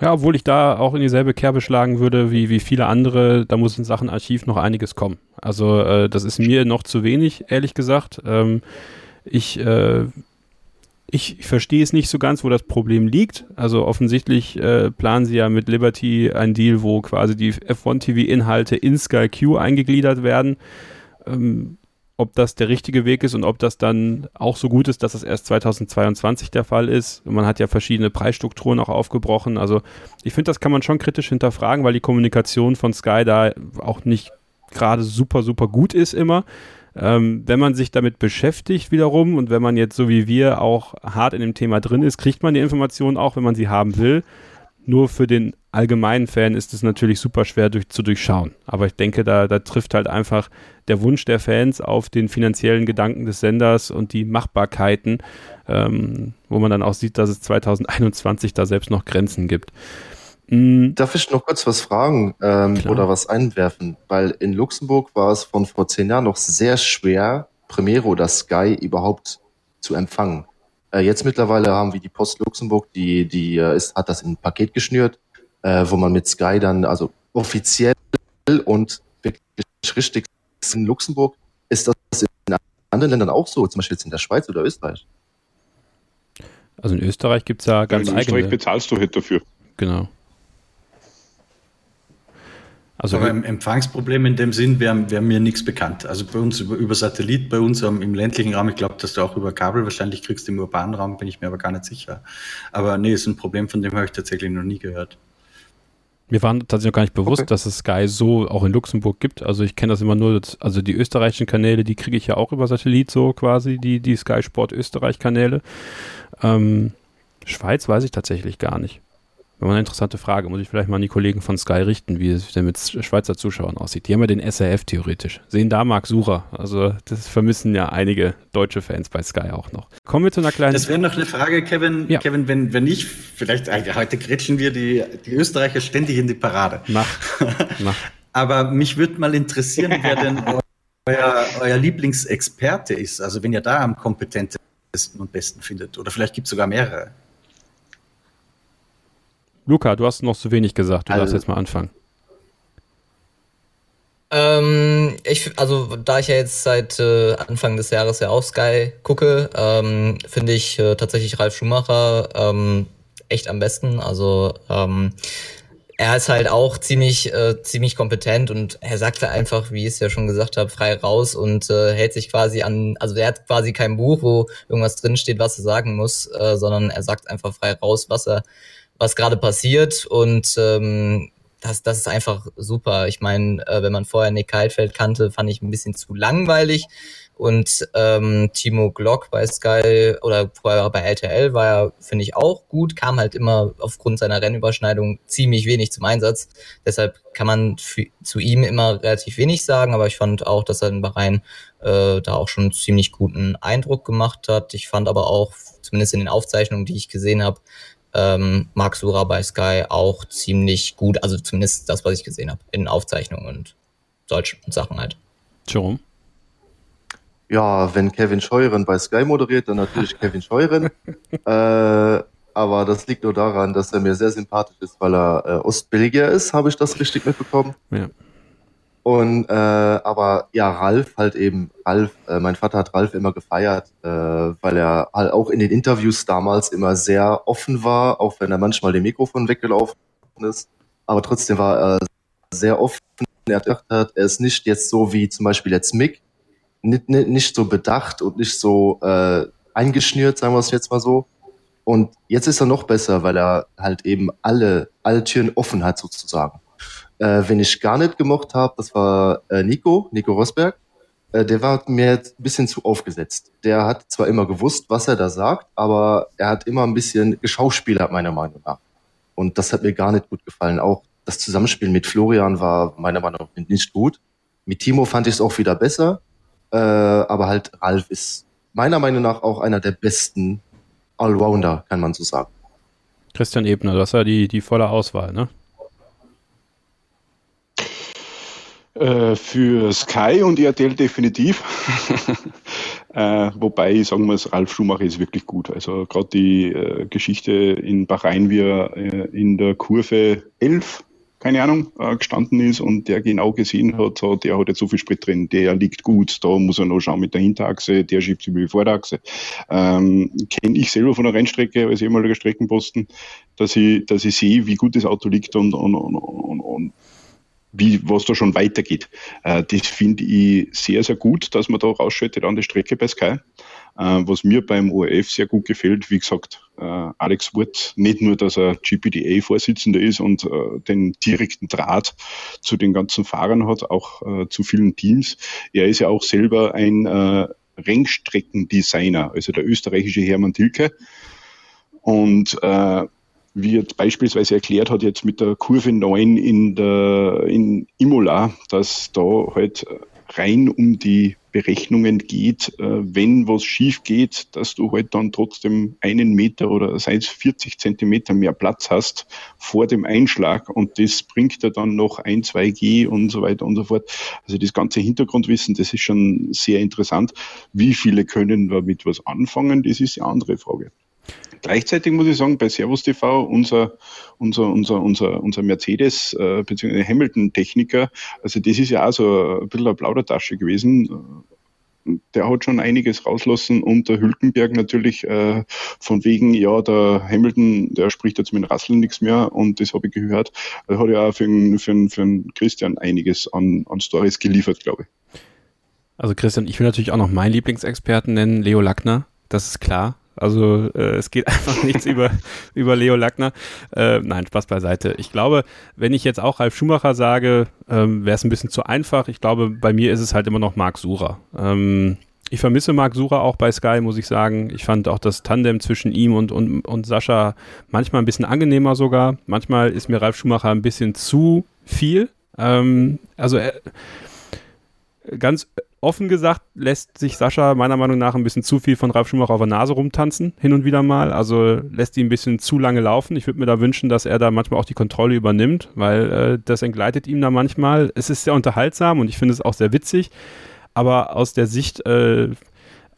[SPEAKER 1] Ja, obwohl ich da auch in dieselbe Kerbe schlagen würde wie, wie viele andere, da muss in Sachen Archiv noch einiges kommen. Also äh, das ist mir noch zu wenig, ehrlich gesagt. Ähm, ich äh, ich verstehe es nicht so ganz, wo das Problem liegt. Also offensichtlich äh, planen sie ja mit Liberty einen Deal, wo quasi die F1 TV-Inhalte in Sky Q eingegliedert werden. Ähm, ob das der richtige Weg ist und ob das dann auch so gut ist, dass das erst 2022 der Fall ist. Man hat ja verschiedene Preisstrukturen auch aufgebrochen. Also ich finde, das kann man schon kritisch hinterfragen, weil die Kommunikation von Sky da auch nicht gerade super, super gut ist immer. Ähm, wenn man sich damit beschäftigt wiederum und wenn man jetzt so wie wir auch hart in dem Thema drin ist, kriegt man die Informationen auch, wenn man sie haben will. Nur für den allgemeinen Fan ist es natürlich super schwer durch, zu durchschauen. Aber ich denke, da, da trifft halt einfach der Wunsch der Fans auf den finanziellen Gedanken des Senders und die Machbarkeiten, ähm, wo man dann auch sieht, dass es 2021 da selbst noch Grenzen gibt.
[SPEAKER 4] Mhm. Darf ich noch kurz was fragen ähm, oder was einwerfen? Weil in Luxemburg war es von vor zehn Jahren noch sehr schwer, Premiere oder Sky überhaupt zu empfangen. Äh, jetzt mittlerweile haben wir die Post Luxemburg, die, die äh, ist, hat das in ein Paket geschnürt, äh, wo man mit Sky dann, also offiziell und wirklich richtig in Luxemburg, ist das in anderen Ländern auch so, zum Beispiel jetzt in der Schweiz oder Österreich?
[SPEAKER 1] Also in Österreich gibt es ja ganz
[SPEAKER 5] ja, in
[SPEAKER 1] eigene. In
[SPEAKER 5] Österreich bezahlst du halt dafür.
[SPEAKER 1] Genau.
[SPEAKER 2] Also Aber im Empfangsproblem in dem Sinn wäre wär mir nichts bekannt. Also bei uns über, über Satellit, bei uns im ländlichen Raum, ich glaube, dass du auch über Kabel wahrscheinlich kriegst, im urbanen Raum bin ich mir aber gar nicht sicher. Aber nee, ist ein Problem, von dem habe ich tatsächlich noch nie gehört.
[SPEAKER 1] Mir war tatsächlich noch gar nicht bewusst, okay. dass es Sky so auch in Luxemburg gibt. Also ich kenne das immer nur, also die österreichischen Kanäle, die kriege ich ja auch über Satellit so quasi, die, die Sky Sport Österreich Kanäle. Ähm, Schweiz weiß ich tatsächlich gar nicht. War eine interessante Frage. Muss ich vielleicht mal an die Kollegen von Sky richten, wie es denn mit Schweizer Zuschauern aussieht. Die haben ja den SRF theoretisch. Sehen da Marc Sucher. Also das vermissen ja einige deutsche Fans bei Sky auch noch. Kommen wir zu einer kleinen...
[SPEAKER 2] Das wäre noch eine Frage, Kevin. Ja. Kevin, wenn, wenn nicht, vielleicht, äh, heute grätschen wir die, die Österreicher ständig in die Parade.
[SPEAKER 1] Mach.
[SPEAKER 2] Mach. Aber mich würde mal interessieren, wer denn euer, euer Lieblingsexperte ist. Also wenn ihr da am kompetentesten und besten findet. Oder vielleicht gibt es sogar mehrere.
[SPEAKER 1] Luca, du hast noch zu wenig gesagt. Du also, darfst jetzt mal anfangen.
[SPEAKER 3] Ähm, ich, also da ich ja jetzt seit äh, Anfang des Jahres ja auch Sky gucke, ähm, finde ich äh, tatsächlich Ralf Schumacher ähm, echt am besten. Also ähm, er ist halt auch ziemlich, äh, ziemlich kompetent und er sagte einfach, wie ich es ja schon gesagt habe, frei raus und äh, hält sich quasi an, also er hat quasi kein Buch, wo irgendwas drinsteht, was er sagen muss, äh, sondern er sagt einfach frei raus, was er was gerade passiert und ähm, das, das ist einfach super. Ich meine, äh, wenn man vorher Nick Heidfeld kannte, fand ich ein bisschen zu langweilig. Und ähm, Timo Glock bei Sky oder vorher bei LTL war ja, finde ich, auch gut, kam halt immer aufgrund seiner Rennüberschneidung ziemlich wenig zum Einsatz. Deshalb kann man zu ihm immer relativ wenig sagen, aber ich fand auch, dass er in Bahrain äh, da auch schon einen ziemlich guten Eindruck gemacht hat. Ich fand aber auch, zumindest in den Aufzeichnungen, die ich gesehen habe, ähm, Marc Sura bei Sky auch ziemlich gut, also zumindest das, was ich gesehen habe, in Aufzeichnungen und solchen Sachen halt.
[SPEAKER 1] Jerome?
[SPEAKER 4] Ja, wenn Kevin Scheuren bei Sky moderiert, dann natürlich Kevin Scheuren. äh, aber das liegt nur daran, dass er mir sehr sympathisch ist, weil er äh, Ostbelgier ist, habe ich das richtig mitbekommen.
[SPEAKER 1] Ja.
[SPEAKER 4] Und äh, aber ja, Ralf halt eben, Ralf, äh, mein Vater hat Ralf immer gefeiert, äh, weil er halt auch in den Interviews damals immer sehr offen war, auch wenn er manchmal dem Mikrofon weggelaufen ist. Aber trotzdem war er sehr offen. Er hat er ist nicht jetzt so wie zum Beispiel jetzt Mick, nicht, nicht, nicht so bedacht und nicht so äh, eingeschnürt, sagen wir es jetzt mal so. Und jetzt ist er noch besser, weil er halt eben alle, alle Türen offen hat sozusagen. Äh, wen ich gar nicht gemocht habe, das war äh, Nico, Nico Rosberg. Äh, der war mir ein bisschen zu aufgesetzt. Der hat zwar immer gewusst, was er da sagt, aber er hat immer ein bisschen geschauspielert, meiner Meinung nach. Und das hat mir gar nicht gut gefallen. Auch das Zusammenspiel mit Florian war meiner Meinung nach nicht gut. Mit Timo fand ich es auch wieder besser. Äh, aber halt Ralf ist meiner Meinung nach auch einer der besten Allrounder, kann man so sagen.
[SPEAKER 1] Christian Ebner, das war die, die volle Auswahl, ne?
[SPEAKER 5] Äh, für Sky und RTL definitiv. äh, wobei, sagen wir Ralf Schumacher ist wirklich gut. Also gerade die äh, Geschichte in Bahrain, wie er äh, in der Kurve 11, keine Ahnung, äh, gestanden ist und der genau gesehen hat, so, der hat jetzt so viel Sprit drin, der liegt gut, da muss er noch schauen mit der Hinterachse, der schiebt sich über die Vorderachse. Ähm, Kenne ich selber von der Rennstrecke als ehemaliger Streckenposten, dass ich, dass ich sehe, wie gut das Auto liegt und, und, und, und wie, was da schon weitergeht. Äh, das finde ich sehr, sehr gut, dass man da rausschaltet an der Strecke bei Sky. Äh, was mir beim ORF sehr gut gefällt, wie gesagt, äh, Alex Wurt, nicht nur, dass er GPDA-Vorsitzender ist und äh, den direkten Draht zu den ganzen Fahrern hat, auch äh, zu vielen Teams. Er ist ja auch selber ein äh, Rennstreckendesigner, also der österreichische Hermann Tilke. Und äh, wie jetzt beispielsweise erklärt hat, jetzt mit der Kurve 9 in, der, in Imola, dass da halt rein um die Berechnungen geht, äh, wenn was schief geht, dass du halt dann trotzdem einen Meter oder sei es 40 Zentimeter mehr Platz hast vor dem Einschlag und das bringt ja dann noch ein, zwei G und so weiter und so fort. Also das ganze Hintergrundwissen, das ist schon sehr interessant. Wie viele können damit was anfangen, das ist eine andere Frage. Gleichzeitig muss ich sagen, bei Servus TV, unser, unser, unser, unser, unser Mercedes äh, bzw. Hamilton-Techniker, also das ist ja auch so ein bisschen eine Plaudertasche gewesen. Der hat schon einiges rauslassen und der Hülkenberg natürlich äh, von wegen, ja, der Hamilton, der spricht jetzt mit Russell nichts mehr und das habe ich gehört. Er hat ja auch für, den, für, für den Christian einiges an, an Stories geliefert, glaube ich.
[SPEAKER 1] Also Christian, ich will natürlich auch noch meinen Lieblingsexperten nennen, Leo Lackner, das ist klar. Also äh, es geht einfach nichts über, über Leo Lackner. Äh, nein, Spaß beiseite. Ich glaube, wenn ich jetzt auch Ralf Schumacher sage, ähm, wäre es ein bisschen zu einfach. Ich glaube, bei mir ist es halt immer noch Marc Surer. Ähm, ich vermisse Marc Sucher auch bei Sky, muss ich sagen. Ich fand auch das Tandem zwischen ihm und, und, und Sascha manchmal ein bisschen angenehmer sogar. Manchmal ist mir Ralf Schumacher ein bisschen zu viel. Ähm, also er, ganz offen gesagt lässt sich Sascha meiner Meinung nach ein bisschen zu viel von Ralf Schumacher auf der Nase rumtanzen, hin und wieder mal. Also lässt ihn ein bisschen zu lange laufen. Ich würde mir da wünschen, dass er da manchmal auch die Kontrolle übernimmt, weil äh, das entgleitet ihm da manchmal. Es ist sehr unterhaltsam und ich finde es auch sehr witzig aber aus der Sicht äh,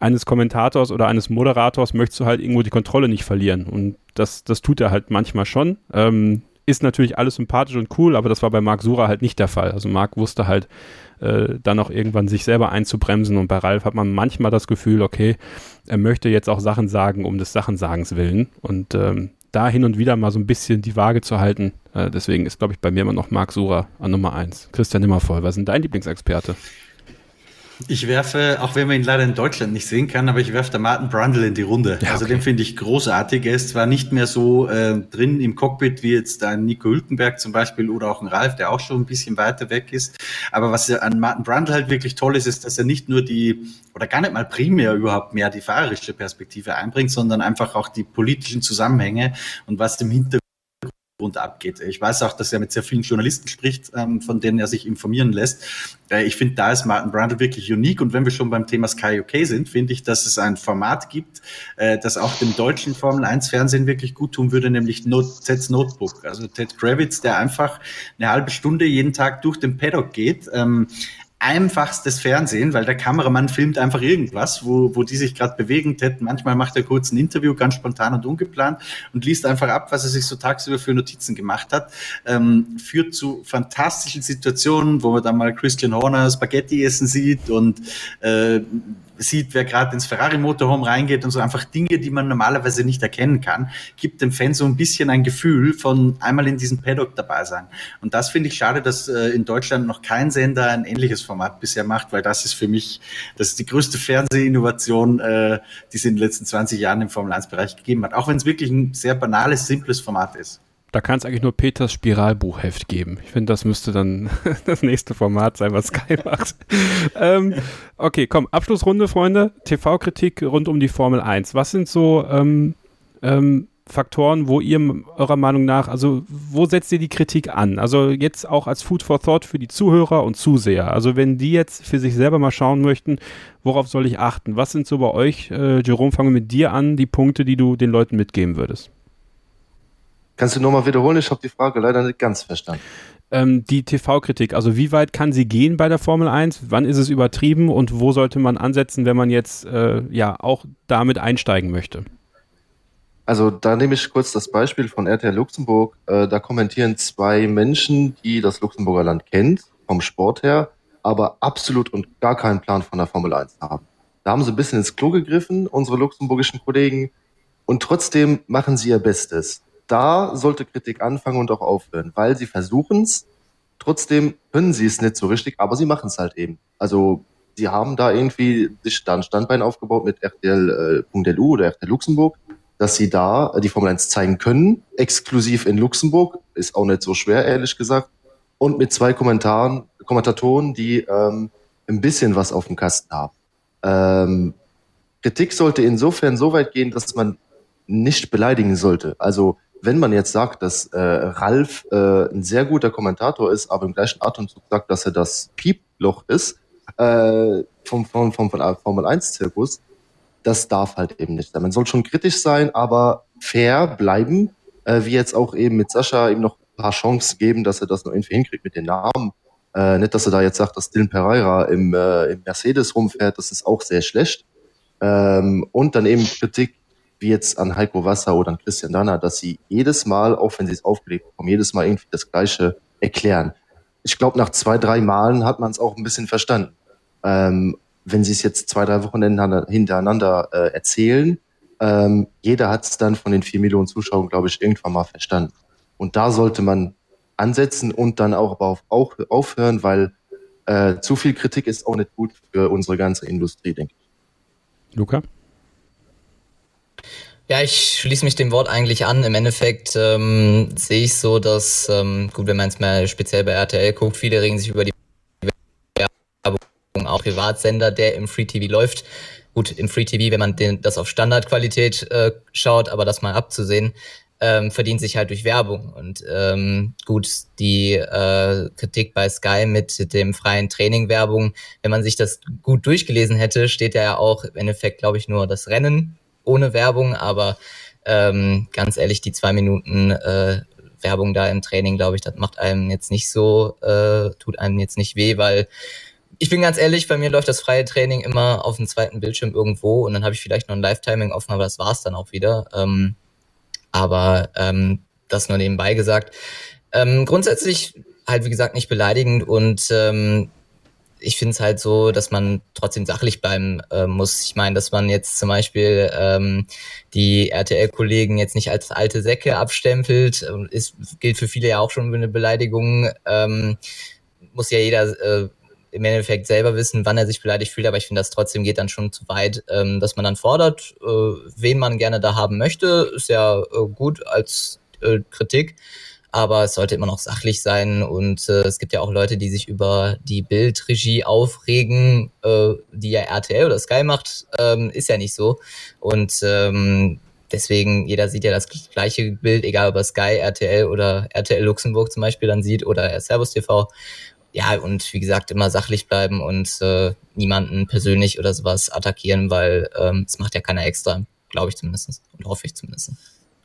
[SPEAKER 1] eines Kommentators oder eines Moderators möchtest du halt irgendwo die Kontrolle nicht verlieren. Und das, das tut er halt manchmal schon. Ähm, ist natürlich alles sympathisch und cool, aber das war bei Marc Sura halt nicht der Fall. Also Marc wusste halt äh, dann auch irgendwann sich selber einzubremsen und bei Ralf hat man manchmal das Gefühl, okay, er möchte jetzt auch Sachen sagen um des Sachensagens willen und ähm, da hin und wieder mal so ein bisschen die Waage zu halten. Äh, deswegen ist, glaube ich, bei mir immer noch Marc Sura an Nummer eins. Christian Nimmervoll, was ist denn dein Lieblingsexperte?
[SPEAKER 2] Ich werfe, auch wenn man ihn leider in Deutschland nicht sehen kann, aber ich werfe da Martin Brundle in die Runde. Ja, also den finde ich großartig. Er ist zwar nicht mehr so äh, drin im Cockpit wie jetzt ein Nico Hülkenberg zum Beispiel oder auch ein Ralf, der auch schon ein bisschen weiter weg ist. Aber was an Martin Brundle halt wirklich toll ist, ist, dass er nicht nur die, oder gar nicht mal primär überhaupt mehr die fahrerische Perspektive einbringt, sondern einfach auch die politischen Zusammenhänge und was im Hintergrund Grund abgeht. Ich weiß auch, dass er mit sehr vielen Journalisten spricht, ähm, von denen er sich informieren lässt. Äh, ich finde, da ist Martin Brundle wirklich unique. Und wenn wir schon beim Thema Sky UK sind, finde ich, dass es ein Format gibt, äh, das auch dem deutschen Formel 1 Fernsehen wirklich gut tun würde, nämlich Not Ted's Notebook. Also Ted Kravitz, der einfach eine halbe Stunde jeden Tag durch den Paddock geht, ähm, einfachstes Fernsehen, weil der Kameramann filmt einfach irgendwas, wo, wo die sich gerade bewegen hätten. Manchmal macht er kurz ein Interview, ganz spontan und ungeplant und liest einfach ab, was er sich so tagsüber für Notizen gemacht hat. Ähm, führt zu fantastischen Situationen, wo man dann mal Christian Horner Spaghetti essen sieht und äh, sieht, wer gerade ins Ferrari-Motorhome reingeht und so einfach Dinge, die man normalerweise nicht erkennen kann, gibt dem Fan so ein bisschen ein Gefühl von einmal in diesem Paddock dabei sein. Und das finde ich schade, dass äh, in Deutschland noch kein Sender ein ähnliches Format bisher macht, weil das ist für mich, das ist die größte Fernsehinnovation, äh, die es in den letzten 20 Jahren im Formel-1-Bereich gegeben hat. Auch wenn es wirklich ein sehr banales, simples Format ist.
[SPEAKER 1] Da kann es eigentlich nur Peters Spiralbuchheft geben. Ich finde, das müsste dann das nächste Format sein, was Sky macht. ähm, okay, komm, Abschlussrunde, Freunde. TV-Kritik rund um die Formel 1. Was sind so ähm, ähm, Faktoren, wo ihr eurer Meinung nach, also wo setzt ihr die Kritik an? Also jetzt auch als Food for Thought für die Zuhörer und Zuseher. Also wenn die jetzt für sich selber mal schauen möchten, worauf soll ich achten? Was sind so bei euch, äh, Jerome, fangen wir mit dir an, die Punkte, die du den Leuten mitgeben würdest?
[SPEAKER 4] Kannst du nochmal wiederholen? Ich habe die Frage leider nicht ganz verstanden.
[SPEAKER 1] Ähm, die TV-Kritik, also wie weit kann sie gehen bei der Formel 1? Wann ist es übertrieben und wo sollte man ansetzen, wenn man jetzt äh, ja auch damit einsteigen möchte?
[SPEAKER 4] Also da nehme ich kurz das Beispiel von RTL Luxemburg. Äh, da kommentieren zwei Menschen, die das Luxemburger Land kennt, vom Sport her, aber absolut und gar keinen Plan von der Formel 1 haben. Da haben sie ein bisschen ins Klo gegriffen, unsere luxemburgischen Kollegen, und trotzdem machen sie ihr Bestes da sollte Kritik anfangen und auch aufhören, weil sie versuchen es, trotzdem können sie es nicht so richtig, aber sie machen es halt eben. Also sie haben da irgendwie sich da ein Standbein aufgebaut mit RTL.lu äh, oder RTL Luxemburg, dass sie da die Formel 1 zeigen können, exklusiv in Luxemburg, ist auch nicht so schwer, ehrlich gesagt, und mit zwei Kommentaren, Kommentatoren, die ähm, ein bisschen was auf dem Kasten haben. Ähm, Kritik sollte insofern so weit gehen, dass man nicht beleidigen sollte. Also wenn man jetzt sagt, dass äh, Ralf äh, ein sehr guter Kommentator ist, aber im gleichen Atemzug sagt, dass er das Pieploch ist äh, vom, vom, vom, vom Formel 1-Zirkus, das darf halt eben nicht sein. Man soll schon kritisch sein, aber fair bleiben, äh, wie jetzt auch eben mit Sascha ihm noch ein paar Chancen geben, dass er das noch irgendwie hinkriegt mit den Namen. Äh, nicht, dass er da jetzt sagt, dass Dylan Pereira im, äh, im Mercedes rumfährt, das ist auch sehr schlecht. Ähm, und dann eben Kritik wie jetzt an Heiko Wasser oder an Christian Danner, dass sie jedes Mal, auch wenn sie es aufgelegt haben, jedes Mal irgendwie das Gleiche erklären. Ich glaube, nach zwei, drei Malen hat man es auch ein bisschen verstanden. Ähm, wenn sie es jetzt zwei, drei Wochen hintereinander äh, erzählen, ähm, jeder hat es dann von den vier Millionen Zuschauern, glaube ich, irgendwann mal verstanden. Und da sollte man ansetzen und dann auch, aber auf, auch aufhören, weil äh, zu viel Kritik ist auch nicht gut für unsere ganze Industrie, denke ich.
[SPEAKER 1] Luca?
[SPEAKER 3] Ja, ich schließe mich dem Wort eigentlich an. Im Endeffekt ähm, sehe ich so, dass, ähm, gut, wenn man es mal speziell bei RTL guckt, viele regen sich über die Werbung auch Privatsender, der im Free TV läuft. Gut, im Free TV, wenn man den, das auf Standardqualität äh, schaut, aber das mal abzusehen, ähm, verdient sich halt durch Werbung. Und ähm, gut, die äh, Kritik bei Sky mit dem freien Training Werbung, wenn man sich das gut durchgelesen hätte, steht ja auch im Endeffekt, glaube ich, nur das Rennen ohne Werbung, aber ähm, ganz ehrlich, die zwei Minuten äh, Werbung da im Training, glaube ich, das macht einem jetzt nicht so, äh, tut einem jetzt nicht weh, weil ich bin ganz ehrlich, bei mir läuft das freie Training immer auf dem zweiten Bildschirm irgendwo und dann habe ich vielleicht noch ein Live-Timing offen, aber das war's dann auch wieder. Ähm, aber ähm, das nur nebenbei gesagt. Ähm, grundsätzlich halt, wie gesagt, nicht beleidigend und ähm, ich finde es halt so, dass man trotzdem sachlich bleiben äh, muss. Ich meine, dass man jetzt zum Beispiel ähm, die RTL-Kollegen jetzt nicht als alte Säcke abstempelt, ähm, ist, gilt für viele ja auch schon eine Beleidigung. Ähm, muss ja jeder äh, im Endeffekt selber wissen, wann er sich beleidigt fühlt, aber ich finde, das trotzdem geht dann schon zu weit, ähm, dass man dann fordert, äh, wen man gerne da haben möchte, ist ja äh, gut als äh, Kritik, aber es sollte immer noch sachlich sein und äh, es gibt ja auch Leute, die sich über die Bildregie aufregen, äh, die ja RTL oder Sky macht, ähm, ist ja nicht so und ähm, deswegen, jeder sieht ja das gleiche Bild, egal ob er Sky, RTL oder RTL Luxemburg zum Beispiel dann sieht oder Servus TV ja, und wie gesagt, immer sachlich bleiben und äh, niemanden persönlich oder sowas attackieren, weil ähm, es macht ja keiner extra, glaube ich zumindest und hoffe ich zumindest.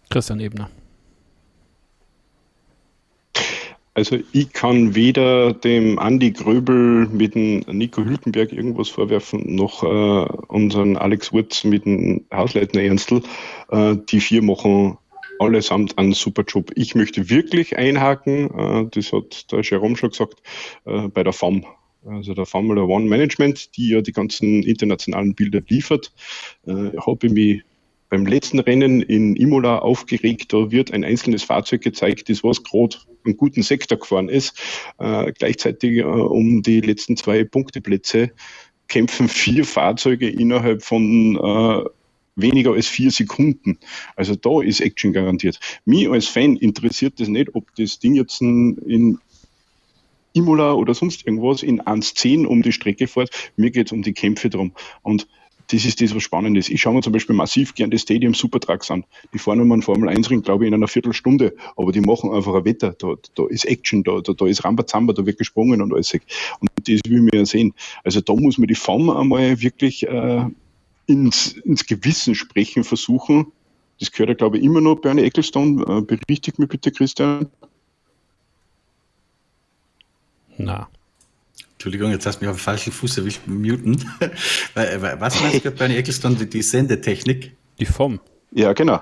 [SPEAKER 1] Christian Ebner.
[SPEAKER 5] Also ich kann weder dem Andi Gröbel mit dem Nico Hülkenberg irgendwas vorwerfen, noch äh, unseren Alex Wurz mit dem Hausleitner Ernstl. Äh, die vier machen allesamt einen super Job. Ich möchte wirklich einhaken, äh, das hat der Jerome schon gesagt, äh, bei der FAM. Also der Formula One Management, die ja die ganzen internationalen Bilder liefert, äh, habe ich mich beim letzten Rennen in Imola aufgeregt. Da wird ein einzelnes Fahrzeug gezeigt, das was gerade einen guten Sektor gefahren ist. Äh, gleichzeitig äh, um die letzten zwei Punkteplätze kämpfen vier Fahrzeuge innerhalb von äh, weniger als vier Sekunden. Also da ist Action garantiert. Mir als Fan interessiert das nicht, ob das Ding jetzt in Imola oder sonst irgendwas in 1.10 um die Strecke fährt. Mir geht es um die Kämpfe drum. Und das ist das, was spannend ist. Ich schaue mir zum Beispiel massiv gern die Stadium Supertrucks an. Die fahren um einen Formel 1 Ring, glaube ich, in einer Viertelstunde. Aber die machen einfach ein Wetter. Da, da ist Action, da, da, da ist Rambazamba, da wird gesprungen und alles. Und das will mir ja sehen. Also da muss man die Form einmal wirklich äh, ins, ins Gewissen sprechen versuchen. Das gehört ja, glaube ich, immer noch Bernie Ecclestone. Äh, berichtigt mir bitte, Christian.
[SPEAKER 2] Na. Entschuldigung, jetzt hast du mich auf den falschen Fuß erwischt, muten. Was meinst du, Bernie Ecclestone, die, die Sendetechnik?
[SPEAKER 1] Die FOM.
[SPEAKER 5] Ja, genau.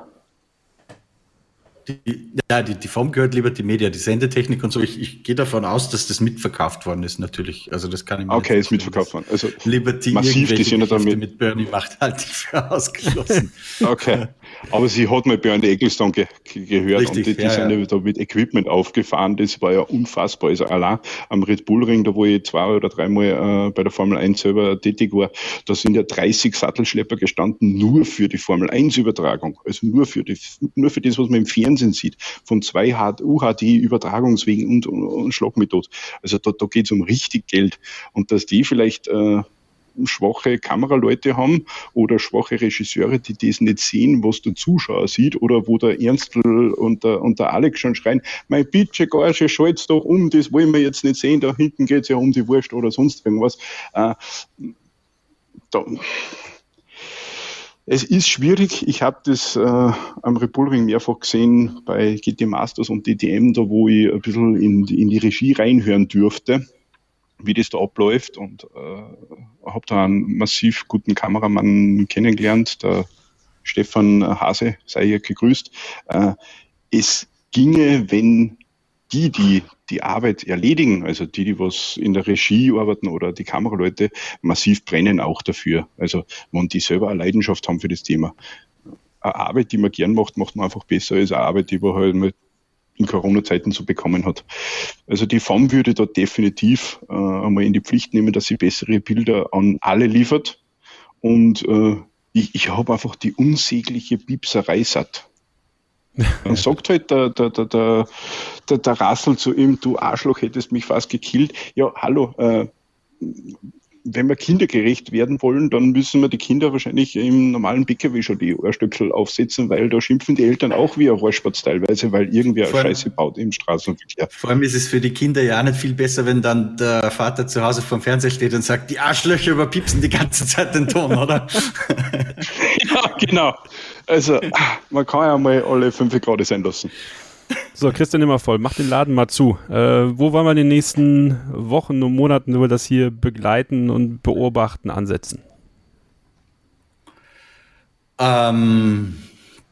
[SPEAKER 2] Die, ja, die, die Form gehört lieber die Media, die Sendetechnik und so. Ich, ich gehe davon aus, dass das mitverkauft worden ist, natürlich. Also das kann ich
[SPEAKER 5] mir Okay, ist mitverkauft worden. Also
[SPEAKER 2] Liberty
[SPEAKER 5] massiv, die sind ja damit.
[SPEAKER 2] mit Bernie macht halt nicht für ausgeschlossen.
[SPEAKER 5] okay. Aber sie hat mal Bernie Ecclestone ge gehört
[SPEAKER 2] Richtig,
[SPEAKER 5] und die, die
[SPEAKER 2] ja,
[SPEAKER 5] sind
[SPEAKER 2] ja.
[SPEAKER 5] ja da mit Equipment aufgefahren. Das war ja unfassbar. Also allein am Red Bull Ring, da wo ich zwei oder dreimal äh, bei der Formel 1 selber tätig war, da sind ja 30 Sattelschlepper gestanden, nur für die Formel 1 Übertragung. Also nur für die, nur für das, was man im Fernsehen sieht. Von zwei UHD-Übertragungswegen und, und, und Schlag mit tot. Also da, da geht es um richtig Geld. Und dass die vielleicht äh, schwache Kameraleute haben oder schwache Regisseure, die das nicht sehen, was der Zuschauer sieht oder wo der Ernstl und der, und der Alex schon schreien, mein Bitche, Garsche, schalt's doch um, das wollen wir jetzt nicht sehen, da hinten geht's ja um die Wurst oder sonst irgendwas. Äh, da, es ist schwierig. Ich habe das äh, am Repulring mehrfach gesehen bei GT Masters und DTM, da wo ich ein bisschen in, in die Regie reinhören durfte, wie das da abläuft und äh, habe da einen massiv guten Kameramann kennengelernt, der Stefan Hase, sei hier gegrüßt. Äh, es ginge, wenn die, die die Arbeit erledigen, also die, die was in der Regie arbeiten oder die Kameraleute, massiv brennen auch dafür. Also wenn die selber eine Leidenschaft haben für das Thema. Eine Arbeit, die man gern macht, macht man einfach besser als eine Arbeit, die man halt mal in Corona-Zeiten so bekommen hat. Also die FAM würde da definitiv äh, einmal in die Pflicht nehmen, dass sie bessere Bilder an alle liefert. Und äh, ich, ich habe einfach die unsägliche Piepserei satt. Dann sagt halt der, der, der, der, der, der Rassel zu ihm, du Arschloch hättest mich fast gekillt. Ja, hallo, äh, wenn wir kindergerecht werden wollen, dann müssen wir die Kinder wahrscheinlich im normalen PKW schon die Ohrstöckel aufsetzen, weil da schimpfen die Eltern auch wie ein Rohrspatz teilweise, weil irgendwer
[SPEAKER 2] allem-
[SPEAKER 5] Scheiße baut im Straßenverkehr.
[SPEAKER 2] Vor allem ist es für die Kinder ja auch nicht viel besser, wenn dann der Vater zu Hause vorm Fernseher steht und sagt, die Arschlöcher überpiepsen die ganze Zeit den Ton, oder?
[SPEAKER 5] Ja, genau. Also, ah, man kann ja mal alle fünf Grad sein lassen.
[SPEAKER 1] So, Christian immer voll, mach den Laden mal zu. Äh, wo wollen wir in den nächsten Wochen und Monaten über das hier begleiten und beobachten ansetzen?
[SPEAKER 2] Ähm,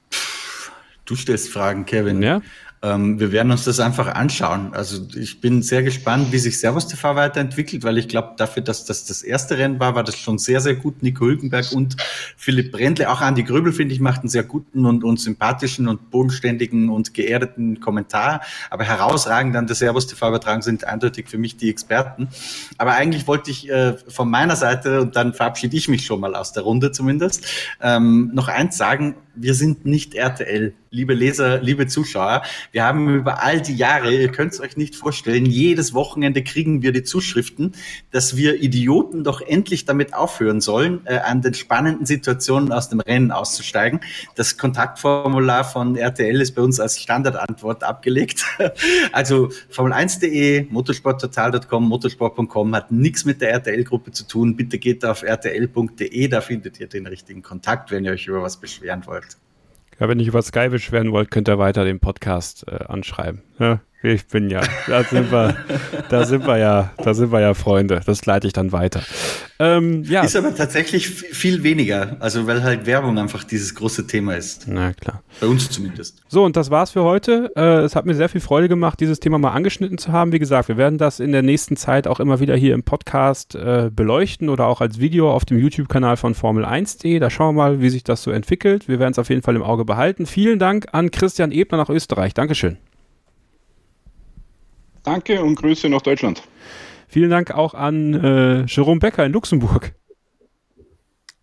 [SPEAKER 2] pff, du stellst Fragen, Kevin.
[SPEAKER 1] Ja?
[SPEAKER 2] Ähm, wir werden uns das einfach anschauen. Also ich bin sehr gespannt, wie sich Servus TV weiterentwickelt, weil ich glaube, dafür, dass das das erste Rennen war, war das schon sehr, sehr gut. Nico Hülkenberg und Philipp Brendle, auch Andi Gröbel, finde ich, macht einen sehr guten und, und sympathischen und bodenständigen und geerdeten Kommentar. Aber herausragend an der Servus TV übertragen sind eindeutig für mich die Experten. Aber eigentlich wollte ich äh, von meiner Seite, und dann verabschiede ich mich schon mal aus der Runde zumindest, ähm, noch eins sagen, wir sind nicht RTL, liebe Leser, liebe Zuschauer. Wir haben über all die Jahre, ihr könnt es euch nicht vorstellen, jedes Wochenende kriegen wir die Zuschriften, dass wir Idioten doch endlich damit aufhören sollen, äh, an den spannenden Situationen aus dem Rennen auszusteigen. Das Kontaktformular von RTL ist bei uns als Standardantwort abgelegt. Also Formel1.de, motorsporttotal.com, motorsport.com hat nichts mit der RTL-Gruppe zu tun. Bitte geht auf rtl.de, da findet ihr den richtigen Kontakt, wenn ihr euch über was beschweren wollt.
[SPEAKER 1] Ja, wenn ihr über Sky beschweren wollt, könnt ihr weiter den Podcast äh, anschreiben. Ja, ich bin ja, da sind wir, da sind wir ja, da sind wir ja Freunde. Das leite ich dann weiter. Ähm, ja,
[SPEAKER 2] Ist aber tatsächlich viel weniger, also weil halt Werbung einfach dieses große Thema ist.
[SPEAKER 1] na klar.
[SPEAKER 2] Bei uns zumindest.
[SPEAKER 1] So, und das war's für heute. Äh, es hat mir sehr viel Freude gemacht, dieses Thema mal angeschnitten zu haben. Wie gesagt, wir werden das in der nächsten Zeit auch immer wieder hier im Podcast äh, beleuchten oder auch als Video auf dem YouTube-Kanal von Formel1.de. Da schauen wir mal, wie sich das so entwickelt. Wir werden es auf jeden Fall im Auge behalten. Vielen Dank an Christian Ebner nach Österreich. Dankeschön.
[SPEAKER 5] Danke und Grüße nach Deutschland.
[SPEAKER 1] Vielen Dank auch an äh, Jerome Becker in Luxemburg.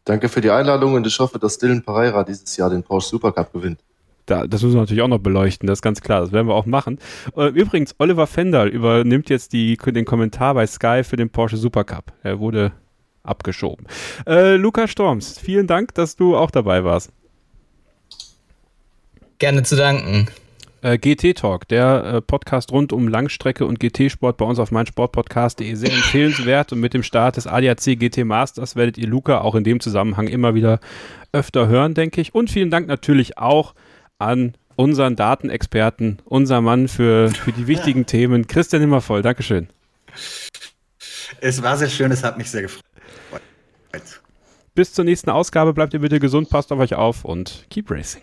[SPEAKER 4] Danke für die Einladung und ich hoffe, dass Dylan Pereira dieses Jahr den Porsche Supercup gewinnt.
[SPEAKER 1] Da, das müssen wir natürlich auch noch beleuchten, das ist ganz klar, das werden wir auch machen. Äh, übrigens, Oliver Fendal übernimmt jetzt die, den Kommentar bei Sky für den Porsche Supercup. Er wurde abgeschoben. Äh, Lukas Storms, vielen Dank, dass du auch dabei warst.
[SPEAKER 3] Gerne zu danken.
[SPEAKER 1] Äh, GT Talk, der äh, Podcast rund um Langstrecke und GT-Sport bei uns auf meinsportpodcast.de sehr empfehlenswert und mit dem Start des ADAC GT Masters werdet ihr Luca auch in dem Zusammenhang immer wieder öfter hören, denke ich. Und vielen Dank natürlich auch an unseren Datenexperten, unser Mann für, für die wichtigen Themen, Christian Immervoll. Dankeschön.
[SPEAKER 2] Es war sehr schön, es hat mich sehr gefreut.
[SPEAKER 1] Bis zur nächsten Ausgabe bleibt ihr bitte gesund, passt auf euch auf und keep racing.